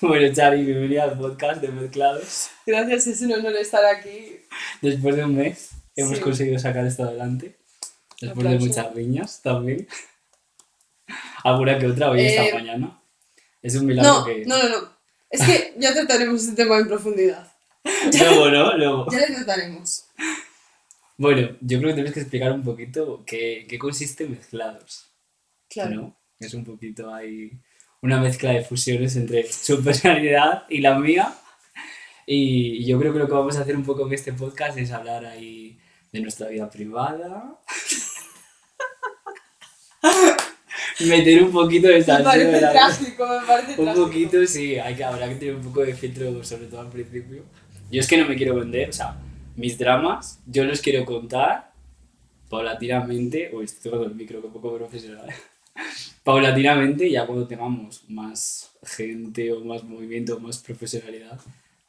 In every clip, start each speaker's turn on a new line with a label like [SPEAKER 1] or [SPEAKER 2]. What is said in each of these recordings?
[SPEAKER 1] Bueno, Chari, bienvenida al podcast de Mezclados.
[SPEAKER 2] Gracias, es un honor estar aquí.
[SPEAKER 1] Después de un mes hemos
[SPEAKER 2] Sí.
[SPEAKER 1] conseguido sacar esto adelante. Después de muchas riñas también. Alguna que otra hoy
[SPEAKER 2] Eh,
[SPEAKER 1] esta mañana. Es un milagro
[SPEAKER 2] No,
[SPEAKER 1] que...
[SPEAKER 2] no, no, no. Es que ya trataremos este tema en profundidad.
[SPEAKER 1] Luego, ¿no? Luego.
[SPEAKER 2] Ya le trataremos.
[SPEAKER 1] Bueno, yo creo que tienes que explicar un poquito qué, qué consiste Mezclados.
[SPEAKER 2] Claro.
[SPEAKER 1] ¿no? Es un poquito ahí una mezcla de fusiones entre su personalidad y la mía. Y yo creo que lo que vamos a hacer un poco en este podcast es hablar ahí de nuestra vida privada. Meter un poquito de
[SPEAKER 2] Me
[SPEAKER 1] salseo
[SPEAKER 2] parece trágico, me parece
[SPEAKER 1] Un
[SPEAKER 2] trágico.
[SPEAKER 1] poquito, sí, hay que, habrá que tener un poco de filtro, sobre todo al principio. Yo es que no me quiero vender, o sea, mis dramas, yo los quiero contar paulatinamente. Uy, estoy tocando el micro, que poco profesional. Paulatinamente, ya cuando tengamos más gente o más movimiento o más profesionalidad,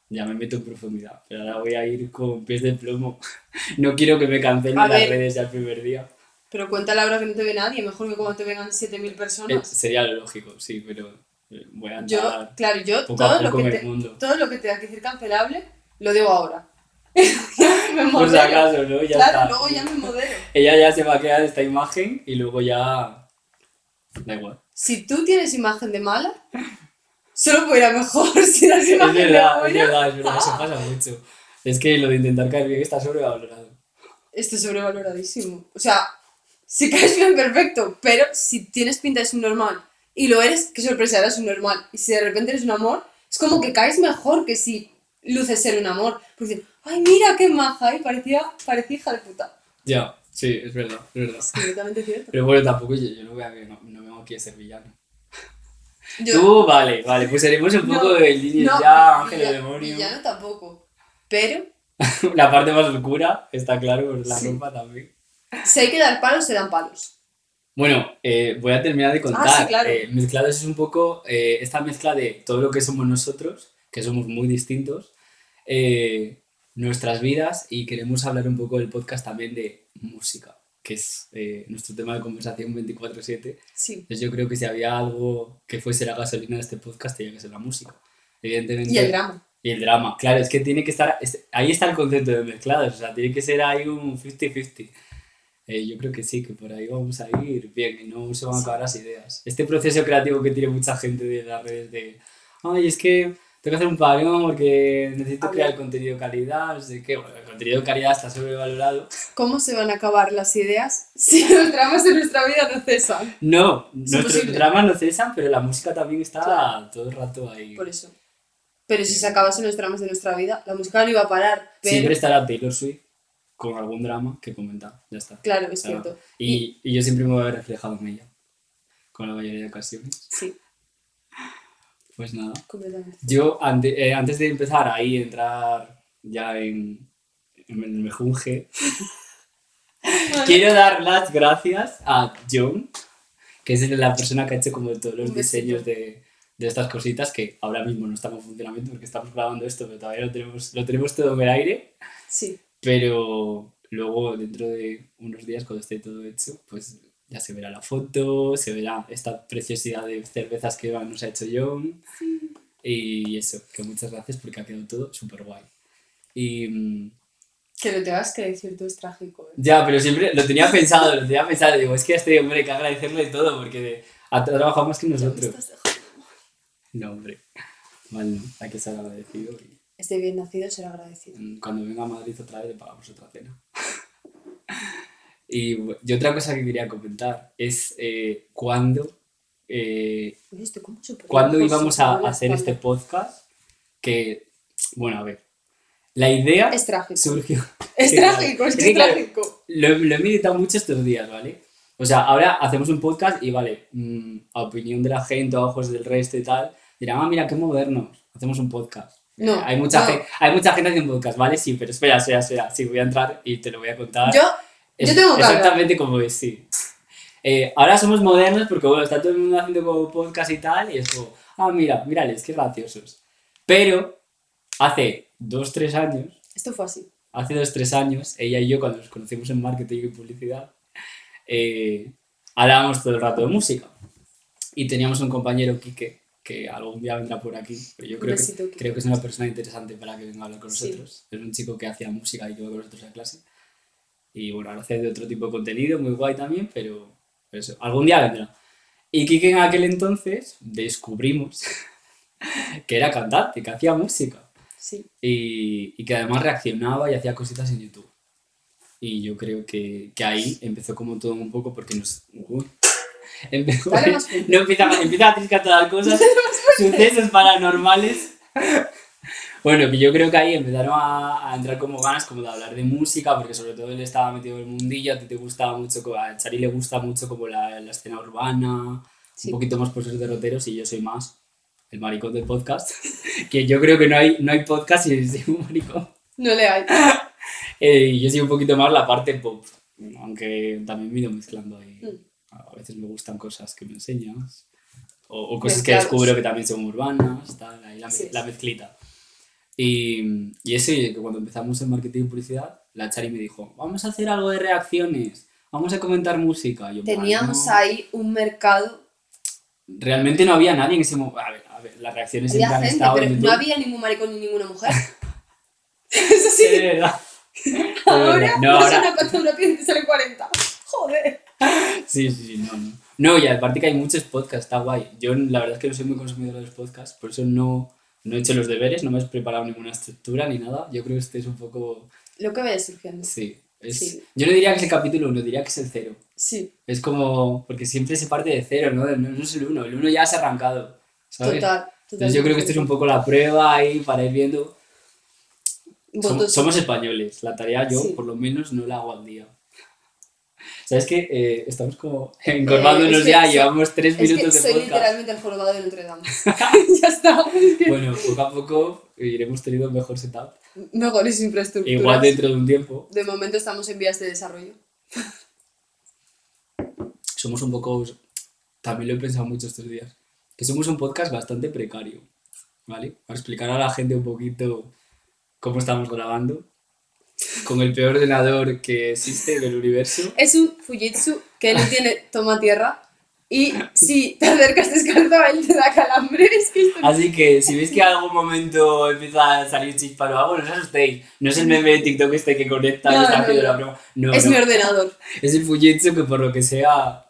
[SPEAKER 1] ya me meto en profundidad. Pero ahora voy a ir con pies de plomo. No quiero que me cancelen
[SPEAKER 2] A
[SPEAKER 1] las
[SPEAKER 2] ver.
[SPEAKER 1] redes ya el primer día.
[SPEAKER 2] Pero cuéntale ahora que no te ve nadie, mejor que cuando te vengan 7.000
[SPEAKER 1] Eh,
[SPEAKER 2] personas.
[SPEAKER 1] sería lo lógico, sí, pero eh, voy a
[SPEAKER 2] Yo, claro, yo
[SPEAKER 1] poco a
[SPEAKER 2] todo lo, que te,
[SPEAKER 1] mundo.
[SPEAKER 2] todo lo que tenga que decir cancelable, lo digo ahora. me
[SPEAKER 1] Por si acaso, ¿no? Ya
[SPEAKER 2] claro,
[SPEAKER 1] está.
[SPEAKER 2] luego ya me modero.
[SPEAKER 1] Ella ya se va a quedar esta imagen y luego ya. Da igual.
[SPEAKER 2] Si tú tienes imagen de mala, solo puede ir a mejor si das
[SPEAKER 1] Es
[SPEAKER 2] imagen de
[SPEAKER 1] verdad, es
[SPEAKER 2] buena.
[SPEAKER 1] verdad, es verdad, eso pasa mucho. Es que lo de intentar caer bien está sobrevalorado.
[SPEAKER 2] Esto es sobrevaloradísimo. O sea, si caes bien, perfecto, pero si tienes pinta de subnormal y lo eres, qué sorpresa, eres un normal. Y si de repente eres un amor, es como que caes mejor que si luces ser un amor. Porque ay, mira qué maja, y parecía, parecía hija de puta.
[SPEAKER 1] Ya, sí, es verdad, es verdad.
[SPEAKER 2] Es completamente cierto.
[SPEAKER 1] Pero bueno, tampoco yo, yo no, voy a, no, no vengo aquí a ser villano.
[SPEAKER 2] Yo-
[SPEAKER 1] Tú, vale, vale, pues seremos un poco
[SPEAKER 2] No,
[SPEAKER 1] de
[SPEAKER 2] no,
[SPEAKER 1] ya, ángel
[SPEAKER 2] villa-
[SPEAKER 1] demonio.
[SPEAKER 2] Villano tampoco. Pero
[SPEAKER 1] La parte más oscura, está claro, pues la
[SPEAKER 2] Sí.
[SPEAKER 1] ropa también.
[SPEAKER 2] si hay que dar palos, se dan palos.
[SPEAKER 1] Bueno, eh, voy a terminar de contar.
[SPEAKER 2] Ah, sí, claro.
[SPEAKER 1] Eh, mezclados es un poco eh, esta mezcla de todo lo que somos nosotros, que somos muy distintos, eh, nuestras vidas y queremos hablar un poco del podcast también de música, que es eh, nuestro tema de conversación 24/7.
[SPEAKER 2] Sí.
[SPEAKER 1] Entonces yo creo que si había algo que fuese la gasolina de este podcast, tenía que ser la música. Evidentemente.
[SPEAKER 2] Y el drama.
[SPEAKER 1] Y el drama, claro, es que tiene que estar, es- ahí está el concepto de mezclados, o sea, tiene que ser ahí un 50-50. Eh, yo creo que sí, que por ahí vamos a ir bien y no se van a acabar las ideas. Este proceso creativo que tiene mucha gente de las redes de, ay, es que tengo que hacer un parón porque necesito crear contenido de calidad, no sé qué, bueno, el contenido de calidad está sobrevalorado.
[SPEAKER 2] ¿Cómo se van a acabar las ideas si los dramas de nuestra vida no cesan?
[SPEAKER 1] No, nuestros dramas no cesan, pero la música también está
[SPEAKER 2] Claro.
[SPEAKER 1] todo el rato ahí.
[SPEAKER 2] Por eso. Pero si se acabasen los dramas de nuestra vida, la música no iba a parar. Pero,
[SPEAKER 1] Siempre estará Taylor Swift con algún drama que comentar, ya está.
[SPEAKER 2] claro, es
[SPEAKER 1] Claro.
[SPEAKER 2] cierto.
[SPEAKER 1] Y, y yo siempre me voy a ver reflejado en ella, con la mayoría de ocasiones.
[SPEAKER 2] Sí,
[SPEAKER 1] Pues nada. Yo, ante- eh, antes de empezar ahí, entrar ya en, en el mejunje, quiero dar las gracias a John, que es la persona que ha hecho como todos los diseños de, de estas cositas que ahora mismo no están en funcionamiento porque estamos grabando esto, pero todavía lo tenemos, lo tenemos todo en el aire.
[SPEAKER 2] Sí,
[SPEAKER 1] Pero luego, dentro de unos días, cuando esté todo hecho, pues ya se verá la foto, se verá esta preciosidad de cervezas que nos ha hecho John. Y eso, que muchas gracias porque ha quedado todo súper guay. Y mm,
[SPEAKER 2] que lo tengas que decir tú es trágico. ¿eh?
[SPEAKER 1] ya, pero siempre lo tenía pensado, lo tenía pensado. Digo, es que a este hombre que agradecerle todo porque ha trabajado más que nosotros. No, hombre, no, hay que ser agradecido. Y
[SPEAKER 2] Este bien nacido será agradecido.
[SPEAKER 1] cuando venga a Madrid otra vez le pagamos otra cena. Y, y otra cosa que quería comentar es eh, cuándo, eh, cuándo íbamos a hacer este podcast. Que, bueno, a ver, la idea
[SPEAKER 2] Es trágico.
[SPEAKER 1] surgió.
[SPEAKER 2] Es trágico, es que es trágico.
[SPEAKER 1] Lo, lo he meditado mucho estos días, ¿vale? O sea, ahora hacemos un podcast y, vale, mm, a opinión de la gente, a ojos del resto y tal, dirán, ah, mira, qué modernos, hacemos un podcast.
[SPEAKER 2] No,
[SPEAKER 1] hay, mucha
[SPEAKER 2] no.
[SPEAKER 1] gente, hay mucha gente haciendo podcast, ¿vale? Sí, pero espera, espera, espera. Sí, voy a entrar y te lo voy a contar.
[SPEAKER 2] Yo, yo tengo hablar.
[SPEAKER 1] Exactamente como es, sí. Eh, ahora somos modernos porque, bueno, está todo el mundo haciendo como podcast y tal, y es como, ah, mira, mírales, qué graciosos. Pero hace dos, tres años,
[SPEAKER 2] Esto fue así.
[SPEAKER 1] hace dos, tres años, ella y yo, cuando nos conocimos en marketing y publicidad, eh, hablábamos todo el rato de música. Y teníamos un compañero, Quique, que algún día vendrá por aquí. Pero yo creo que, creo que es una persona interesante para que venga a hablar con
[SPEAKER 2] Sí.
[SPEAKER 1] nosotros. Es un chico que hacía música y que va con nosotros a clase. Y bueno, ahora hace de otro tipo de contenido, muy guay también, pero eso, algún día vendrá. Y Kike en aquel entonces descubrimos que era cantante, que hacía música
[SPEAKER 2] Sí.
[SPEAKER 1] y, y que además reaccionaba y hacía cositas en YouTube. Y yo creo que, que ahí empezó como todo un poco porque nos... Uy. Empezó- no empieza, empieza a triscar todas las cosas, sucesos paranormales. Bueno, que yo creo que ahí empezaron a, a entrar como ganas como de hablar de música, porque sobre todo él estaba metido en el mundillo, a ti te gustaba mucho, a Chari le gusta mucho como la, la escena urbana,
[SPEAKER 2] Sí.
[SPEAKER 1] un poquito más por ser derroteros y yo soy más el maricón del podcast, que yo creo que no hay, no hay podcast sin ser un maricón.
[SPEAKER 2] No le hay.
[SPEAKER 1] Eh, yo soy un poquito más la parte pop, aunque también me he ido mezclando ahí.
[SPEAKER 2] Mm.
[SPEAKER 1] A veces me gustan cosas que me enseñas, o, o cosas que
[SPEAKER 2] Mezclados.
[SPEAKER 1] descubro que también son urbanas, tal, ahí la,
[SPEAKER 2] Sí.
[SPEAKER 1] la mezclita. Y, y eso, y que cuando empezamos en marketing y publicidad, la Chari me dijo, vamos a hacer algo de reacciones, vamos a comentar música. Yo,
[SPEAKER 2] Teníamos
[SPEAKER 1] "Bueno".
[SPEAKER 2] ahí un mercado.
[SPEAKER 1] Realmente no había nadie en ese momento. A ver, a ver, las reacciones
[SPEAKER 2] Había gente, pero no había ningún maricón ni ninguna mujer. Eso sí.
[SPEAKER 1] Es verdad.
[SPEAKER 2] Ahora.
[SPEAKER 1] No,
[SPEAKER 2] no
[SPEAKER 1] ahora,
[SPEAKER 2] una cuando te sale 40. Joder.
[SPEAKER 1] Sí, sí, sí, no, no. No, y aparte que hay muchos podcasts, está guay. Yo la verdad es que no soy muy consumidor de los podcasts, por eso no, no he hecho los deberes, no me he preparado ninguna estructura ni nada. Yo creo que este es un poco...
[SPEAKER 2] Lo que vaya surgiendo.
[SPEAKER 1] Sí. Es,
[SPEAKER 2] Sí.
[SPEAKER 1] Yo no diría que es el capítulo 1, diría que es el cero.
[SPEAKER 2] Sí,
[SPEAKER 1] Es como... Porque siempre se parte de cero, ¿no? No, no es el 1, el 1 ya se ha arrancado, ¿sabes?
[SPEAKER 2] total. total.
[SPEAKER 1] Entonces yo creo que esto es un poco la prueba ahí para ir viendo. Som- somos españoles, la tarea yo
[SPEAKER 2] Sí.
[SPEAKER 1] por lo menos no la hago al día. ¿Sabes qué? Eh, estamos como encorvándonos
[SPEAKER 2] es que
[SPEAKER 1] ya, llevamos tres
[SPEAKER 2] Es que
[SPEAKER 1] minutos de
[SPEAKER 2] soy
[SPEAKER 1] podcast.
[SPEAKER 2] literalmente el jorobado de Notre Dame. ya está. Es que
[SPEAKER 1] Bueno, poco a poco iremos teniendo un mejor setup.
[SPEAKER 2] Mejores infraestructuras.
[SPEAKER 1] Igual dentro de un tiempo
[SPEAKER 2] De momento estamos en vías de desarrollo.
[SPEAKER 1] somos un poco, también lo he pensado mucho estos días, que somos un podcast bastante precario, ¿vale? Para explicar a la gente un poquito cómo estamos grabando, con el peor ordenador que existe en el universo.
[SPEAKER 2] Es un Fujitsu que no tiene toma tierra. Y si te acercas descalzo a él te da calambres. que esto no-
[SPEAKER 1] Así que si veis que en algún momento empieza a salir chispa o algo, no os asustéis. No es el meme de TikTok este que conecta y
[SPEAKER 2] No,
[SPEAKER 1] está
[SPEAKER 2] no,
[SPEAKER 1] haciendo la broma. No,
[SPEAKER 2] es
[SPEAKER 1] no.
[SPEAKER 2] mi ordenador.
[SPEAKER 1] Es el Fujitsu que por lo que sea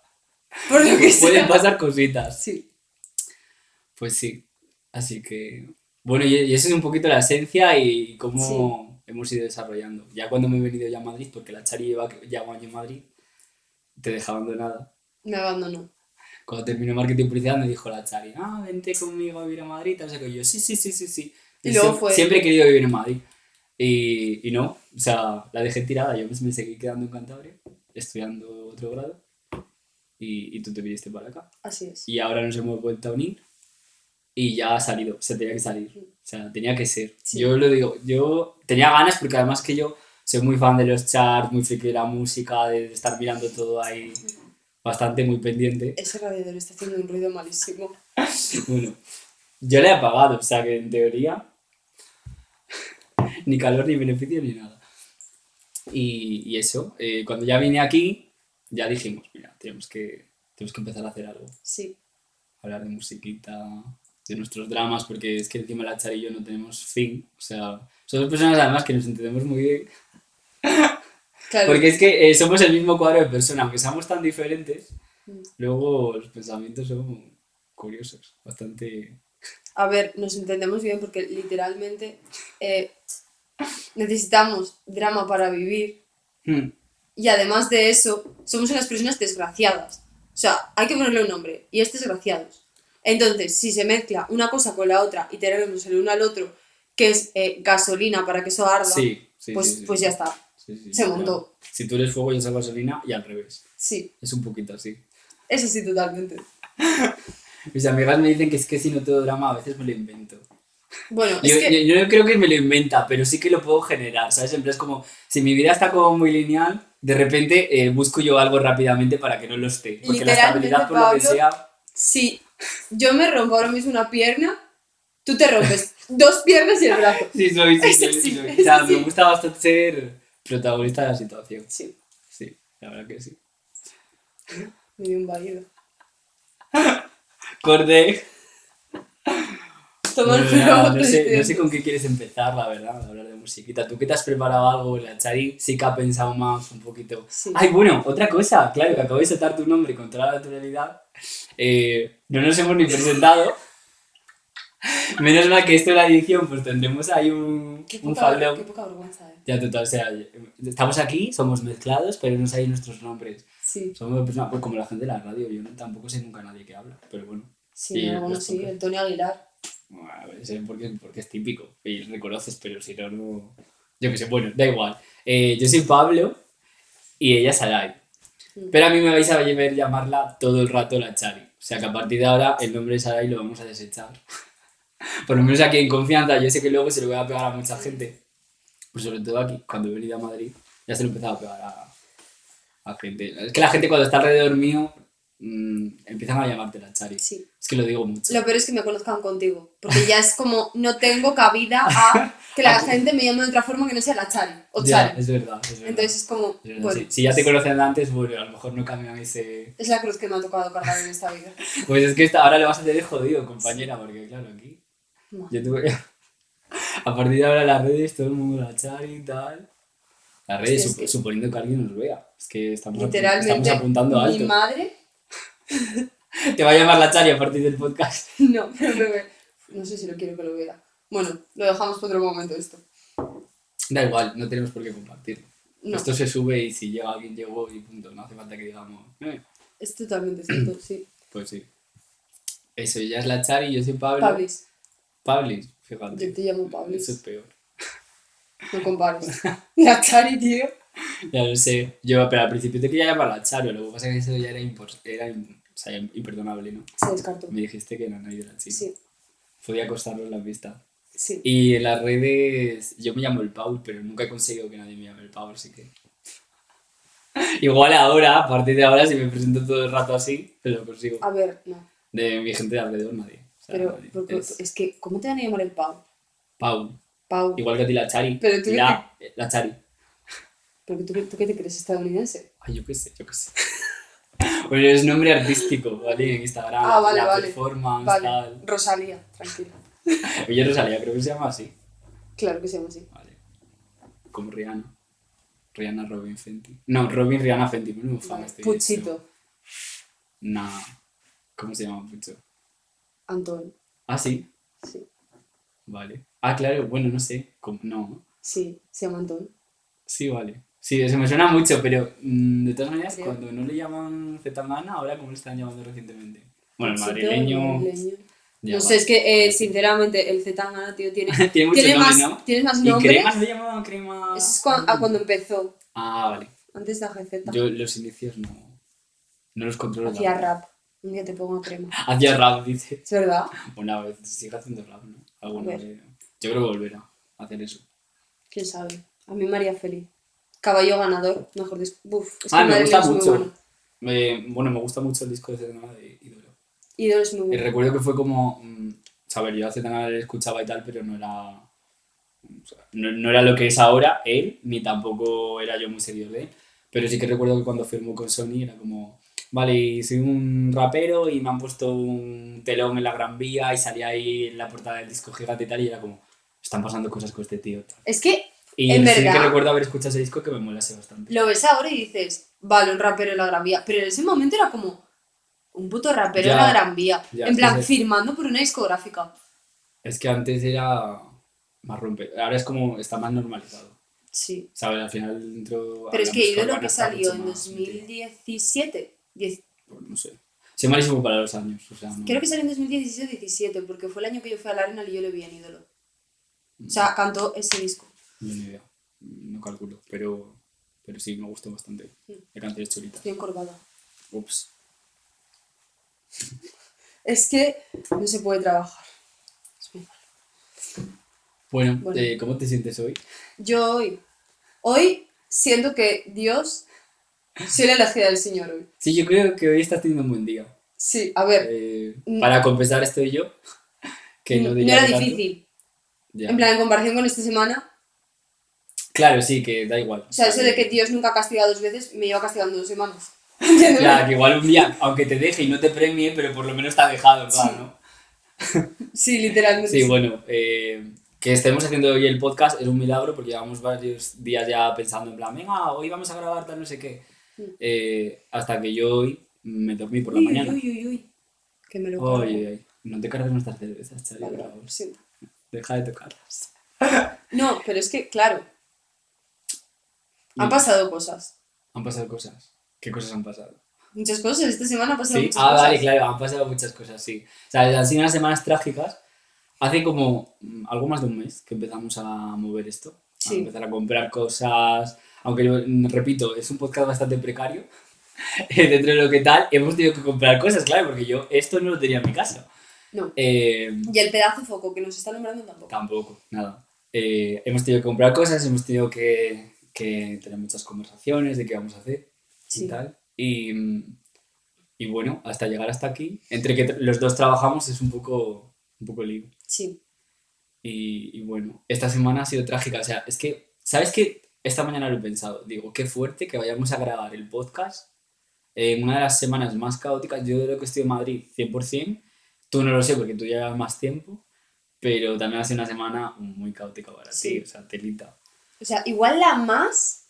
[SPEAKER 2] Por lo que
[SPEAKER 1] pueden
[SPEAKER 2] sea.
[SPEAKER 1] pasar cositas.
[SPEAKER 2] Sí.
[SPEAKER 1] Pues sí. Así que. Bueno, y y eso es un poquito la esencia y cómo hemos ido desarrollando. Ya cuando me he venido ya a Madrid, porque la Chari lleva ya un año en Madrid, te deja abandonada.
[SPEAKER 2] Me abandonó.
[SPEAKER 1] Cuando terminé marketing y publicidad me dijo la Chari, ah, vente conmigo a vivir a Madrid, tal. Y yo, sí, sí, sí, sí, sí.
[SPEAKER 2] Y luego
[SPEAKER 1] siem-
[SPEAKER 2] fue-
[SPEAKER 1] Siempre he querido vivir en Madrid. Y, y no, o sea, la dejé tirada. Yo me seguí quedando en Cantabria, estudiando otro grado. Y, y tú te viniste para acá.
[SPEAKER 2] Así es.
[SPEAKER 1] Y ahora nos hemos vuelto a unir. Y ya ha salido, o sea, tenía que salir. O sea, tenía que ser.
[SPEAKER 2] Sí.
[SPEAKER 1] Yo lo digo, yo tenía ganas porque además que yo soy muy fan de los charts, muy friki de la música, de estar mirando todo ahí bastante muy pendiente.
[SPEAKER 2] Ese radiador está haciendo un ruido malísimo.
[SPEAKER 1] Bueno, yo le he apagado, o sea que en teoría ni calor, ni beneficio, ni nada. Y, y eso, eh, cuando ya vine aquí, ya dijimos, mira, tenemos que, tenemos que empezar a hacer algo.
[SPEAKER 2] Sí.
[SPEAKER 1] Hablar de musiquita, de nuestros dramas, porque es que encima la Chari y yo no tenemos fin. O sea, somos personas además que nos entendemos muy bien.
[SPEAKER 2] Claro.
[SPEAKER 1] Porque es que eh, somos el mismo cuadro de persona, aunque seamos tan diferentes,
[SPEAKER 2] Mm.
[SPEAKER 1] luego los pensamientos son curiosos, bastante...
[SPEAKER 2] A ver, nos entendemos bien porque literalmente eh, necesitamos drama para vivir.
[SPEAKER 1] Hmm.
[SPEAKER 2] Y además de eso, somos unas personas desgraciadas. O sea, hay que ponerle un nombre. Y es desgraciados. Entonces, si se mezcla una cosa con la otra y tenemos el uno al otro, que es eh, gasolina para que eso arda,
[SPEAKER 1] Sí, sí,
[SPEAKER 2] pues,
[SPEAKER 1] sí,
[SPEAKER 2] pues ya está. Se montó.
[SPEAKER 1] claro. Si tú eres fuego, yo soy gasolina y al revés.
[SPEAKER 2] Sí,
[SPEAKER 1] Es un poquito así.
[SPEAKER 2] eso sí, totalmente.
[SPEAKER 1] Mis amigas me dicen que es que si no todo drama a veces me lo invento.
[SPEAKER 2] Bueno,
[SPEAKER 1] Yo,
[SPEAKER 2] es que
[SPEAKER 1] yo- yo no creo que me lo inventa, pero sí que lo puedo generar, ¿sabes? Plan, es como, si mi vida está como muy lineal, de repente eh, busco yo algo rápidamente para que no lo esté. Porque la estabilidad, por lo que sea...
[SPEAKER 2] si yo me rompo ahora mismo una pierna, tú te rompes dos piernas y el brazo.
[SPEAKER 1] Sí, soy, sí, soy, O sea, me gusta bastante ser protagonista de la situación.
[SPEAKER 2] Sí,
[SPEAKER 1] Sí, la verdad que sí.
[SPEAKER 2] me dio un válido.
[SPEAKER 1] Corte.
[SPEAKER 2] Toma el a
[SPEAKER 1] no, sé, no sé con qué quieres empezar, la verdad, a hablar de musiquita. ¿Tú qué te has preparado algo? La Chari sí que ha pensado más un poquito.
[SPEAKER 2] Sí.
[SPEAKER 1] Ay, bueno, otra cosa, claro, que acabo de soltar tu nombre con toda la naturalidad. Eh, no nos hemos ni presentado. Menos mal que esto es la edición, pues tendremos ahí un,
[SPEAKER 2] Qué
[SPEAKER 1] un
[SPEAKER 2] poca, qué poca vergüenza, eh.
[SPEAKER 1] Ya, total, o sea, estamos aquí, somos mezclados, pero no sabéis nuestros nombres.
[SPEAKER 2] Sí,
[SPEAKER 1] Somos pues, no, pues como la gente de la radio, yo no, tampoco sé nunca nadie que habla, pero bueno.
[SPEAKER 2] sí, algunos sí, Tony Aguilar.
[SPEAKER 1] Bueno, a ver, sé porque, porque es típico y reconoces, pero si no, no. Yo qué sé, bueno, da igual. Eh, yo soy Pablo y ella es Sarai.
[SPEAKER 2] Mm.
[SPEAKER 1] Pero a mí me vais a ver llamarla todo el rato la Chari. O sea que a partir de ahora el nombre de Sarai lo vamos a desechar. Por lo menos aquí en confianza, yo sé que luego se lo voy a pegar a mucha gente. Pues sobre todo aquí, cuando he venido a Madrid, ya se lo he empezado a pegar a, a gente. Es que la gente cuando está alrededor mío mm, empiezan a llamarte la Chari.
[SPEAKER 2] Sí.
[SPEAKER 1] Es que lo digo mucho.
[SPEAKER 2] Lo peor es que me conozcan contigo, porque ya es como, no tengo cabida a que la gente me llame de otra forma que no sea la Chari o
[SPEAKER 1] Ya,
[SPEAKER 2] Chari.
[SPEAKER 1] es verdad, es verdad.
[SPEAKER 2] Entonces es como,
[SPEAKER 1] Es verdad,
[SPEAKER 2] bueno,
[SPEAKER 1] sí. Si ya te conocen antes, bueno, a lo mejor no cambian ese...
[SPEAKER 2] es la cruz que me ha tocado cargar en esta vida.
[SPEAKER 1] Pues es que esta- ahora le vas a tener jodido, compañera, porque claro, aquí...
[SPEAKER 2] Madre.
[SPEAKER 1] Yo tuve... a partir de ahora las redes, todo el mundo la chari y tal... Las redes,
[SPEAKER 2] Sí,
[SPEAKER 1] sup-
[SPEAKER 2] que-
[SPEAKER 1] suponiendo que alguien nos vea. Es que estamos,
[SPEAKER 2] Literalmente,
[SPEAKER 1] estamos apuntando
[SPEAKER 2] mi
[SPEAKER 1] alto.
[SPEAKER 2] madre,
[SPEAKER 1] Te va a llamar la chari a partir del podcast.
[SPEAKER 2] no, pero. No sé si lo quiero que lo vea. Bueno, lo dejamos para otro momento esto.
[SPEAKER 1] Da igual, no tenemos por qué compartirlo.
[SPEAKER 2] No,
[SPEAKER 1] Esto se sube y si llega alguien llegó y punto. No hace falta que digamos... "Eh".
[SPEAKER 2] es totalmente cierto, sí.
[SPEAKER 1] Pues sí. Eso, ella es la chari, yo soy Pablo.
[SPEAKER 2] Pablis,
[SPEAKER 1] Pablis, fíjate.
[SPEAKER 2] yo te llamo
[SPEAKER 1] Eso es
[SPEAKER 2] Pablis,
[SPEAKER 1] peor.
[SPEAKER 2] no compares. La Chari, tío.
[SPEAKER 1] Ya lo sé. Yo, pero al principio te quería llamar la Charo, lo que pasa es que eso ya era, era o sea, imperdonable, ¿no?
[SPEAKER 2] Se descartó.
[SPEAKER 1] Me dijiste que no, no era chico.
[SPEAKER 2] Sí,
[SPEAKER 1] Podía costarnos la vista.
[SPEAKER 2] sí.
[SPEAKER 1] Y en las redes, yo me llamo el Paul, pero nunca he conseguido que nadie me llame el Paul, así que. Igual ahora, a partir de ahora, si me presento todo el rato así, lo consigo.
[SPEAKER 2] A ver, no.
[SPEAKER 1] De mi gente de alrededor, nadie. O sea,
[SPEAKER 2] Pero,
[SPEAKER 1] nadie. Es
[SPEAKER 2] es que, ¿cómo te van a llamar el Pau?
[SPEAKER 1] Paul.
[SPEAKER 2] Pau.
[SPEAKER 1] Igual que a ti la Chari.
[SPEAKER 2] Pero tú
[SPEAKER 1] la, la Chari.
[SPEAKER 2] Porque tú, tú qué te crees estadounidense.
[SPEAKER 1] Ay, yo qué sé, yo qué sé. Bueno, es nombre artístico, ¿vale? En Instagram.
[SPEAKER 2] Ah, vale,
[SPEAKER 1] la
[SPEAKER 2] vale.
[SPEAKER 1] performance,
[SPEAKER 2] Vale,
[SPEAKER 1] tal.
[SPEAKER 2] Rosalía, tranquila.
[SPEAKER 1] Oye, Rosalía, creo que se llama así.
[SPEAKER 2] Claro que se llama así.
[SPEAKER 1] Vale. Como Rihanna. Rihanna Robin Fenty. No, Robin Rihanna Fenty. No me fan este.
[SPEAKER 2] Puchito,
[SPEAKER 1] Nah. ¿Cómo se llama Pucho?
[SPEAKER 2] Antón.
[SPEAKER 1] Ah, sí.
[SPEAKER 2] Sí,
[SPEAKER 1] Vale. Ah, claro, bueno, no sé. ¿Cómo? No.
[SPEAKER 2] sí, se llama Antón.
[SPEAKER 1] Sí, vale. Sí, eso me suena mucho, pero mm, de todas maneras, cuando no le llaman Zetangana, ahora cómo le están llamando recientemente. Bueno, el madrileño.
[SPEAKER 2] madrileño.
[SPEAKER 1] ya
[SPEAKER 2] no sé, es que eh, sinceramente el Zetangana, tío, tiene,
[SPEAKER 1] Tiene mucho
[SPEAKER 2] tiene,
[SPEAKER 1] nombre,
[SPEAKER 2] más,
[SPEAKER 1] ¿no?
[SPEAKER 2] tiene más
[SPEAKER 1] ¿Y
[SPEAKER 2] nombres.
[SPEAKER 1] crema? ¿No le llamaban crema?
[SPEAKER 2] Eso es cuan- a cuando empezó,
[SPEAKER 1] Ah, vale.
[SPEAKER 2] antes de AGZ.
[SPEAKER 1] Yo los inicios no, no los controlo.
[SPEAKER 2] Hacía rap. Un día te pongo crema.
[SPEAKER 1] Hacía rap, dice.
[SPEAKER 2] ¿Es verdad?
[SPEAKER 1] Una vez sigue haciendo rap, ¿no? Alguna vez. Yo creo que volverá a hacer eso.
[SPEAKER 2] ¿Quién sabe? A mí María Feliz. Caballo ganador, mejor disco. Uf, es
[SPEAKER 1] Ah, me gusta mucho.
[SPEAKER 2] bueno.
[SPEAKER 1] Me- bueno, me gusta mucho el disco de Zetangana de Ídolo.
[SPEAKER 2] Ídolo es muy
[SPEAKER 1] Y
[SPEAKER 2] bueno.
[SPEAKER 1] recuerdo que fue como. mm, saber, yo a Zetangana le escuchaba y tal, pero no era. o sea, no, no era lo que es ahora él, ni tampoco era yo muy seguidor de él. Pero sí que recuerdo que cuando firmó con Sony era como. Vale, y soy un rapero y me han puesto un telón en la Gran Vía y salía ahí en la portada del disco gigante y tal, y era como. Están pasando cosas con este tío. tal.
[SPEAKER 2] Es que
[SPEAKER 1] Y
[SPEAKER 2] En
[SPEAKER 1] sí que recuerdo haber escuchado ese disco que me molase bastante.
[SPEAKER 2] lo ves ahora y dices, vale, un rapero en la Gran Vía. Pero en ese momento era como un puto rapero
[SPEAKER 1] Ya,
[SPEAKER 2] en la Gran Vía.
[SPEAKER 1] ya,
[SPEAKER 2] en plan,
[SPEAKER 1] es-
[SPEAKER 2] firmando por una discográfica.
[SPEAKER 1] Es que antes era más rompe. Ahora es como. está más normalizado.
[SPEAKER 2] Sí.
[SPEAKER 1] ¿Sabes? Al final dentro.
[SPEAKER 2] Pero es que Ídolo que salió en
[SPEAKER 1] más metida.
[SPEAKER 2] 2017. Diez-
[SPEAKER 1] Pues no sé. Soy malísimo para los años. O sea, no-
[SPEAKER 2] Creo que salió en 2016-17, porque fue el año que yo fui a la arena y yo le vi en Ídolo. O sea, cantó ese disco.
[SPEAKER 1] No, ni idea. No calculo. Pero, pero sí, me gustó bastante.
[SPEAKER 2] Mm.
[SPEAKER 1] De canciones chulitas.
[SPEAKER 2] Estoy encorvada.
[SPEAKER 1] Ups.
[SPEAKER 2] Es que no se puede trabajar. Es muy malo.
[SPEAKER 1] Bueno,
[SPEAKER 2] Bueno.
[SPEAKER 1] eh, ¿cómo te sientes hoy?
[SPEAKER 2] Yo hoy, hoy siento que Dios, soy la elegida del Señor hoy.
[SPEAKER 1] Sí, yo creo que hoy estás teniendo un buen día.
[SPEAKER 2] Sí, a ver,
[SPEAKER 1] Eh, para compensar estoy yo. Que no,
[SPEAKER 2] no, era
[SPEAKER 1] tanto.
[SPEAKER 2] difícil.
[SPEAKER 1] Ya.
[SPEAKER 2] En plan, en comparación con esta semana,
[SPEAKER 1] Claro, sí, que da igual.
[SPEAKER 2] o sea, eso de que Dios nunca castiga dos veces, me lleva castigando dos semanas. ¿Entiendes?
[SPEAKER 1] Ya, que igual un día, aunque te deje y no te premie, pero por lo menos te ha dejado, claro, ¿no?
[SPEAKER 2] Sí, literalmente.
[SPEAKER 1] Sí, bueno, eh, que estemos haciendo hoy el podcast es un milagro porque llevamos varios días ya pensando en plan, venga, hoy vamos a grabar tal no sé qué.
[SPEAKER 2] Mm.
[SPEAKER 1] Eh, hasta que yo hoy me dormí por la
[SPEAKER 2] Uy,
[SPEAKER 1] mañana.
[SPEAKER 2] Uy, uy, uy. Que me lo
[SPEAKER 1] Oye,
[SPEAKER 2] cargo.
[SPEAKER 1] oye, no te cargues nuestras cervezas. Deja de tocarlas.
[SPEAKER 2] No, pero es que, claro, han
[SPEAKER 1] Mm.
[SPEAKER 2] pasado cosas.
[SPEAKER 1] Han pasado cosas. ¿Qué cosas han pasado?
[SPEAKER 2] Muchas cosas. Esta semana han pasado
[SPEAKER 1] Sí,
[SPEAKER 2] muchas
[SPEAKER 1] ah,
[SPEAKER 2] cosas.
[SPEAKER 1] vale, claro, han pasado muchas cosas, sí. O sea, han sido unas semanas trágicas. Hace como mm, algo más de un mes que empezamos a mover esto.
[SPEAKER 2] Sí.
[SPEAKER 1] A empezar a comprar cosas. Aunque, yo, mm, repito, es un podcast bastante precario. Dentro de lo que tal, hemos tenido que comprar cosas, claro, porque yo esto no lo tenía en mi casa.
[SPEAKER 2] No.
[SPEAKER 1] Eh,
[SPEAKER 2] Y el pedazo de foco que nos está nombrando tampoco.
[SPEAKER 1] Tampoco, nada. Eh, hemos tenido que comprar cosas, hemos tenido que, que tener muchas conversaciones de qué vamos a hacer
[SPEAKER 2] Sí.
[SPEAKER 1] y tal. Y, y bueno, hasta llegar hasta aquí, entre que los dos trabajamos es un poco, un poco lío.
[SPEAKER 2] Sí.
[SPEAKER 1] Y, y bueno, esta semana ha sido trágica. O sea, es que, ¿sabes qué? Esta mañana lo he pensado. Digo, qué fuerte que vayamos a grabar el podcast en una de las semanas más caóticas. Yo creo que estoy en Madrid 100%. Tú no lo sé porque tú ya llevas más tiempo. Pero también ha sido una semana muy caótica para
[SPEAKER 2] Sí.
[SPEAKER 1] ti. O sea, telita.
[SPEAKER 2] O sea, igual la más.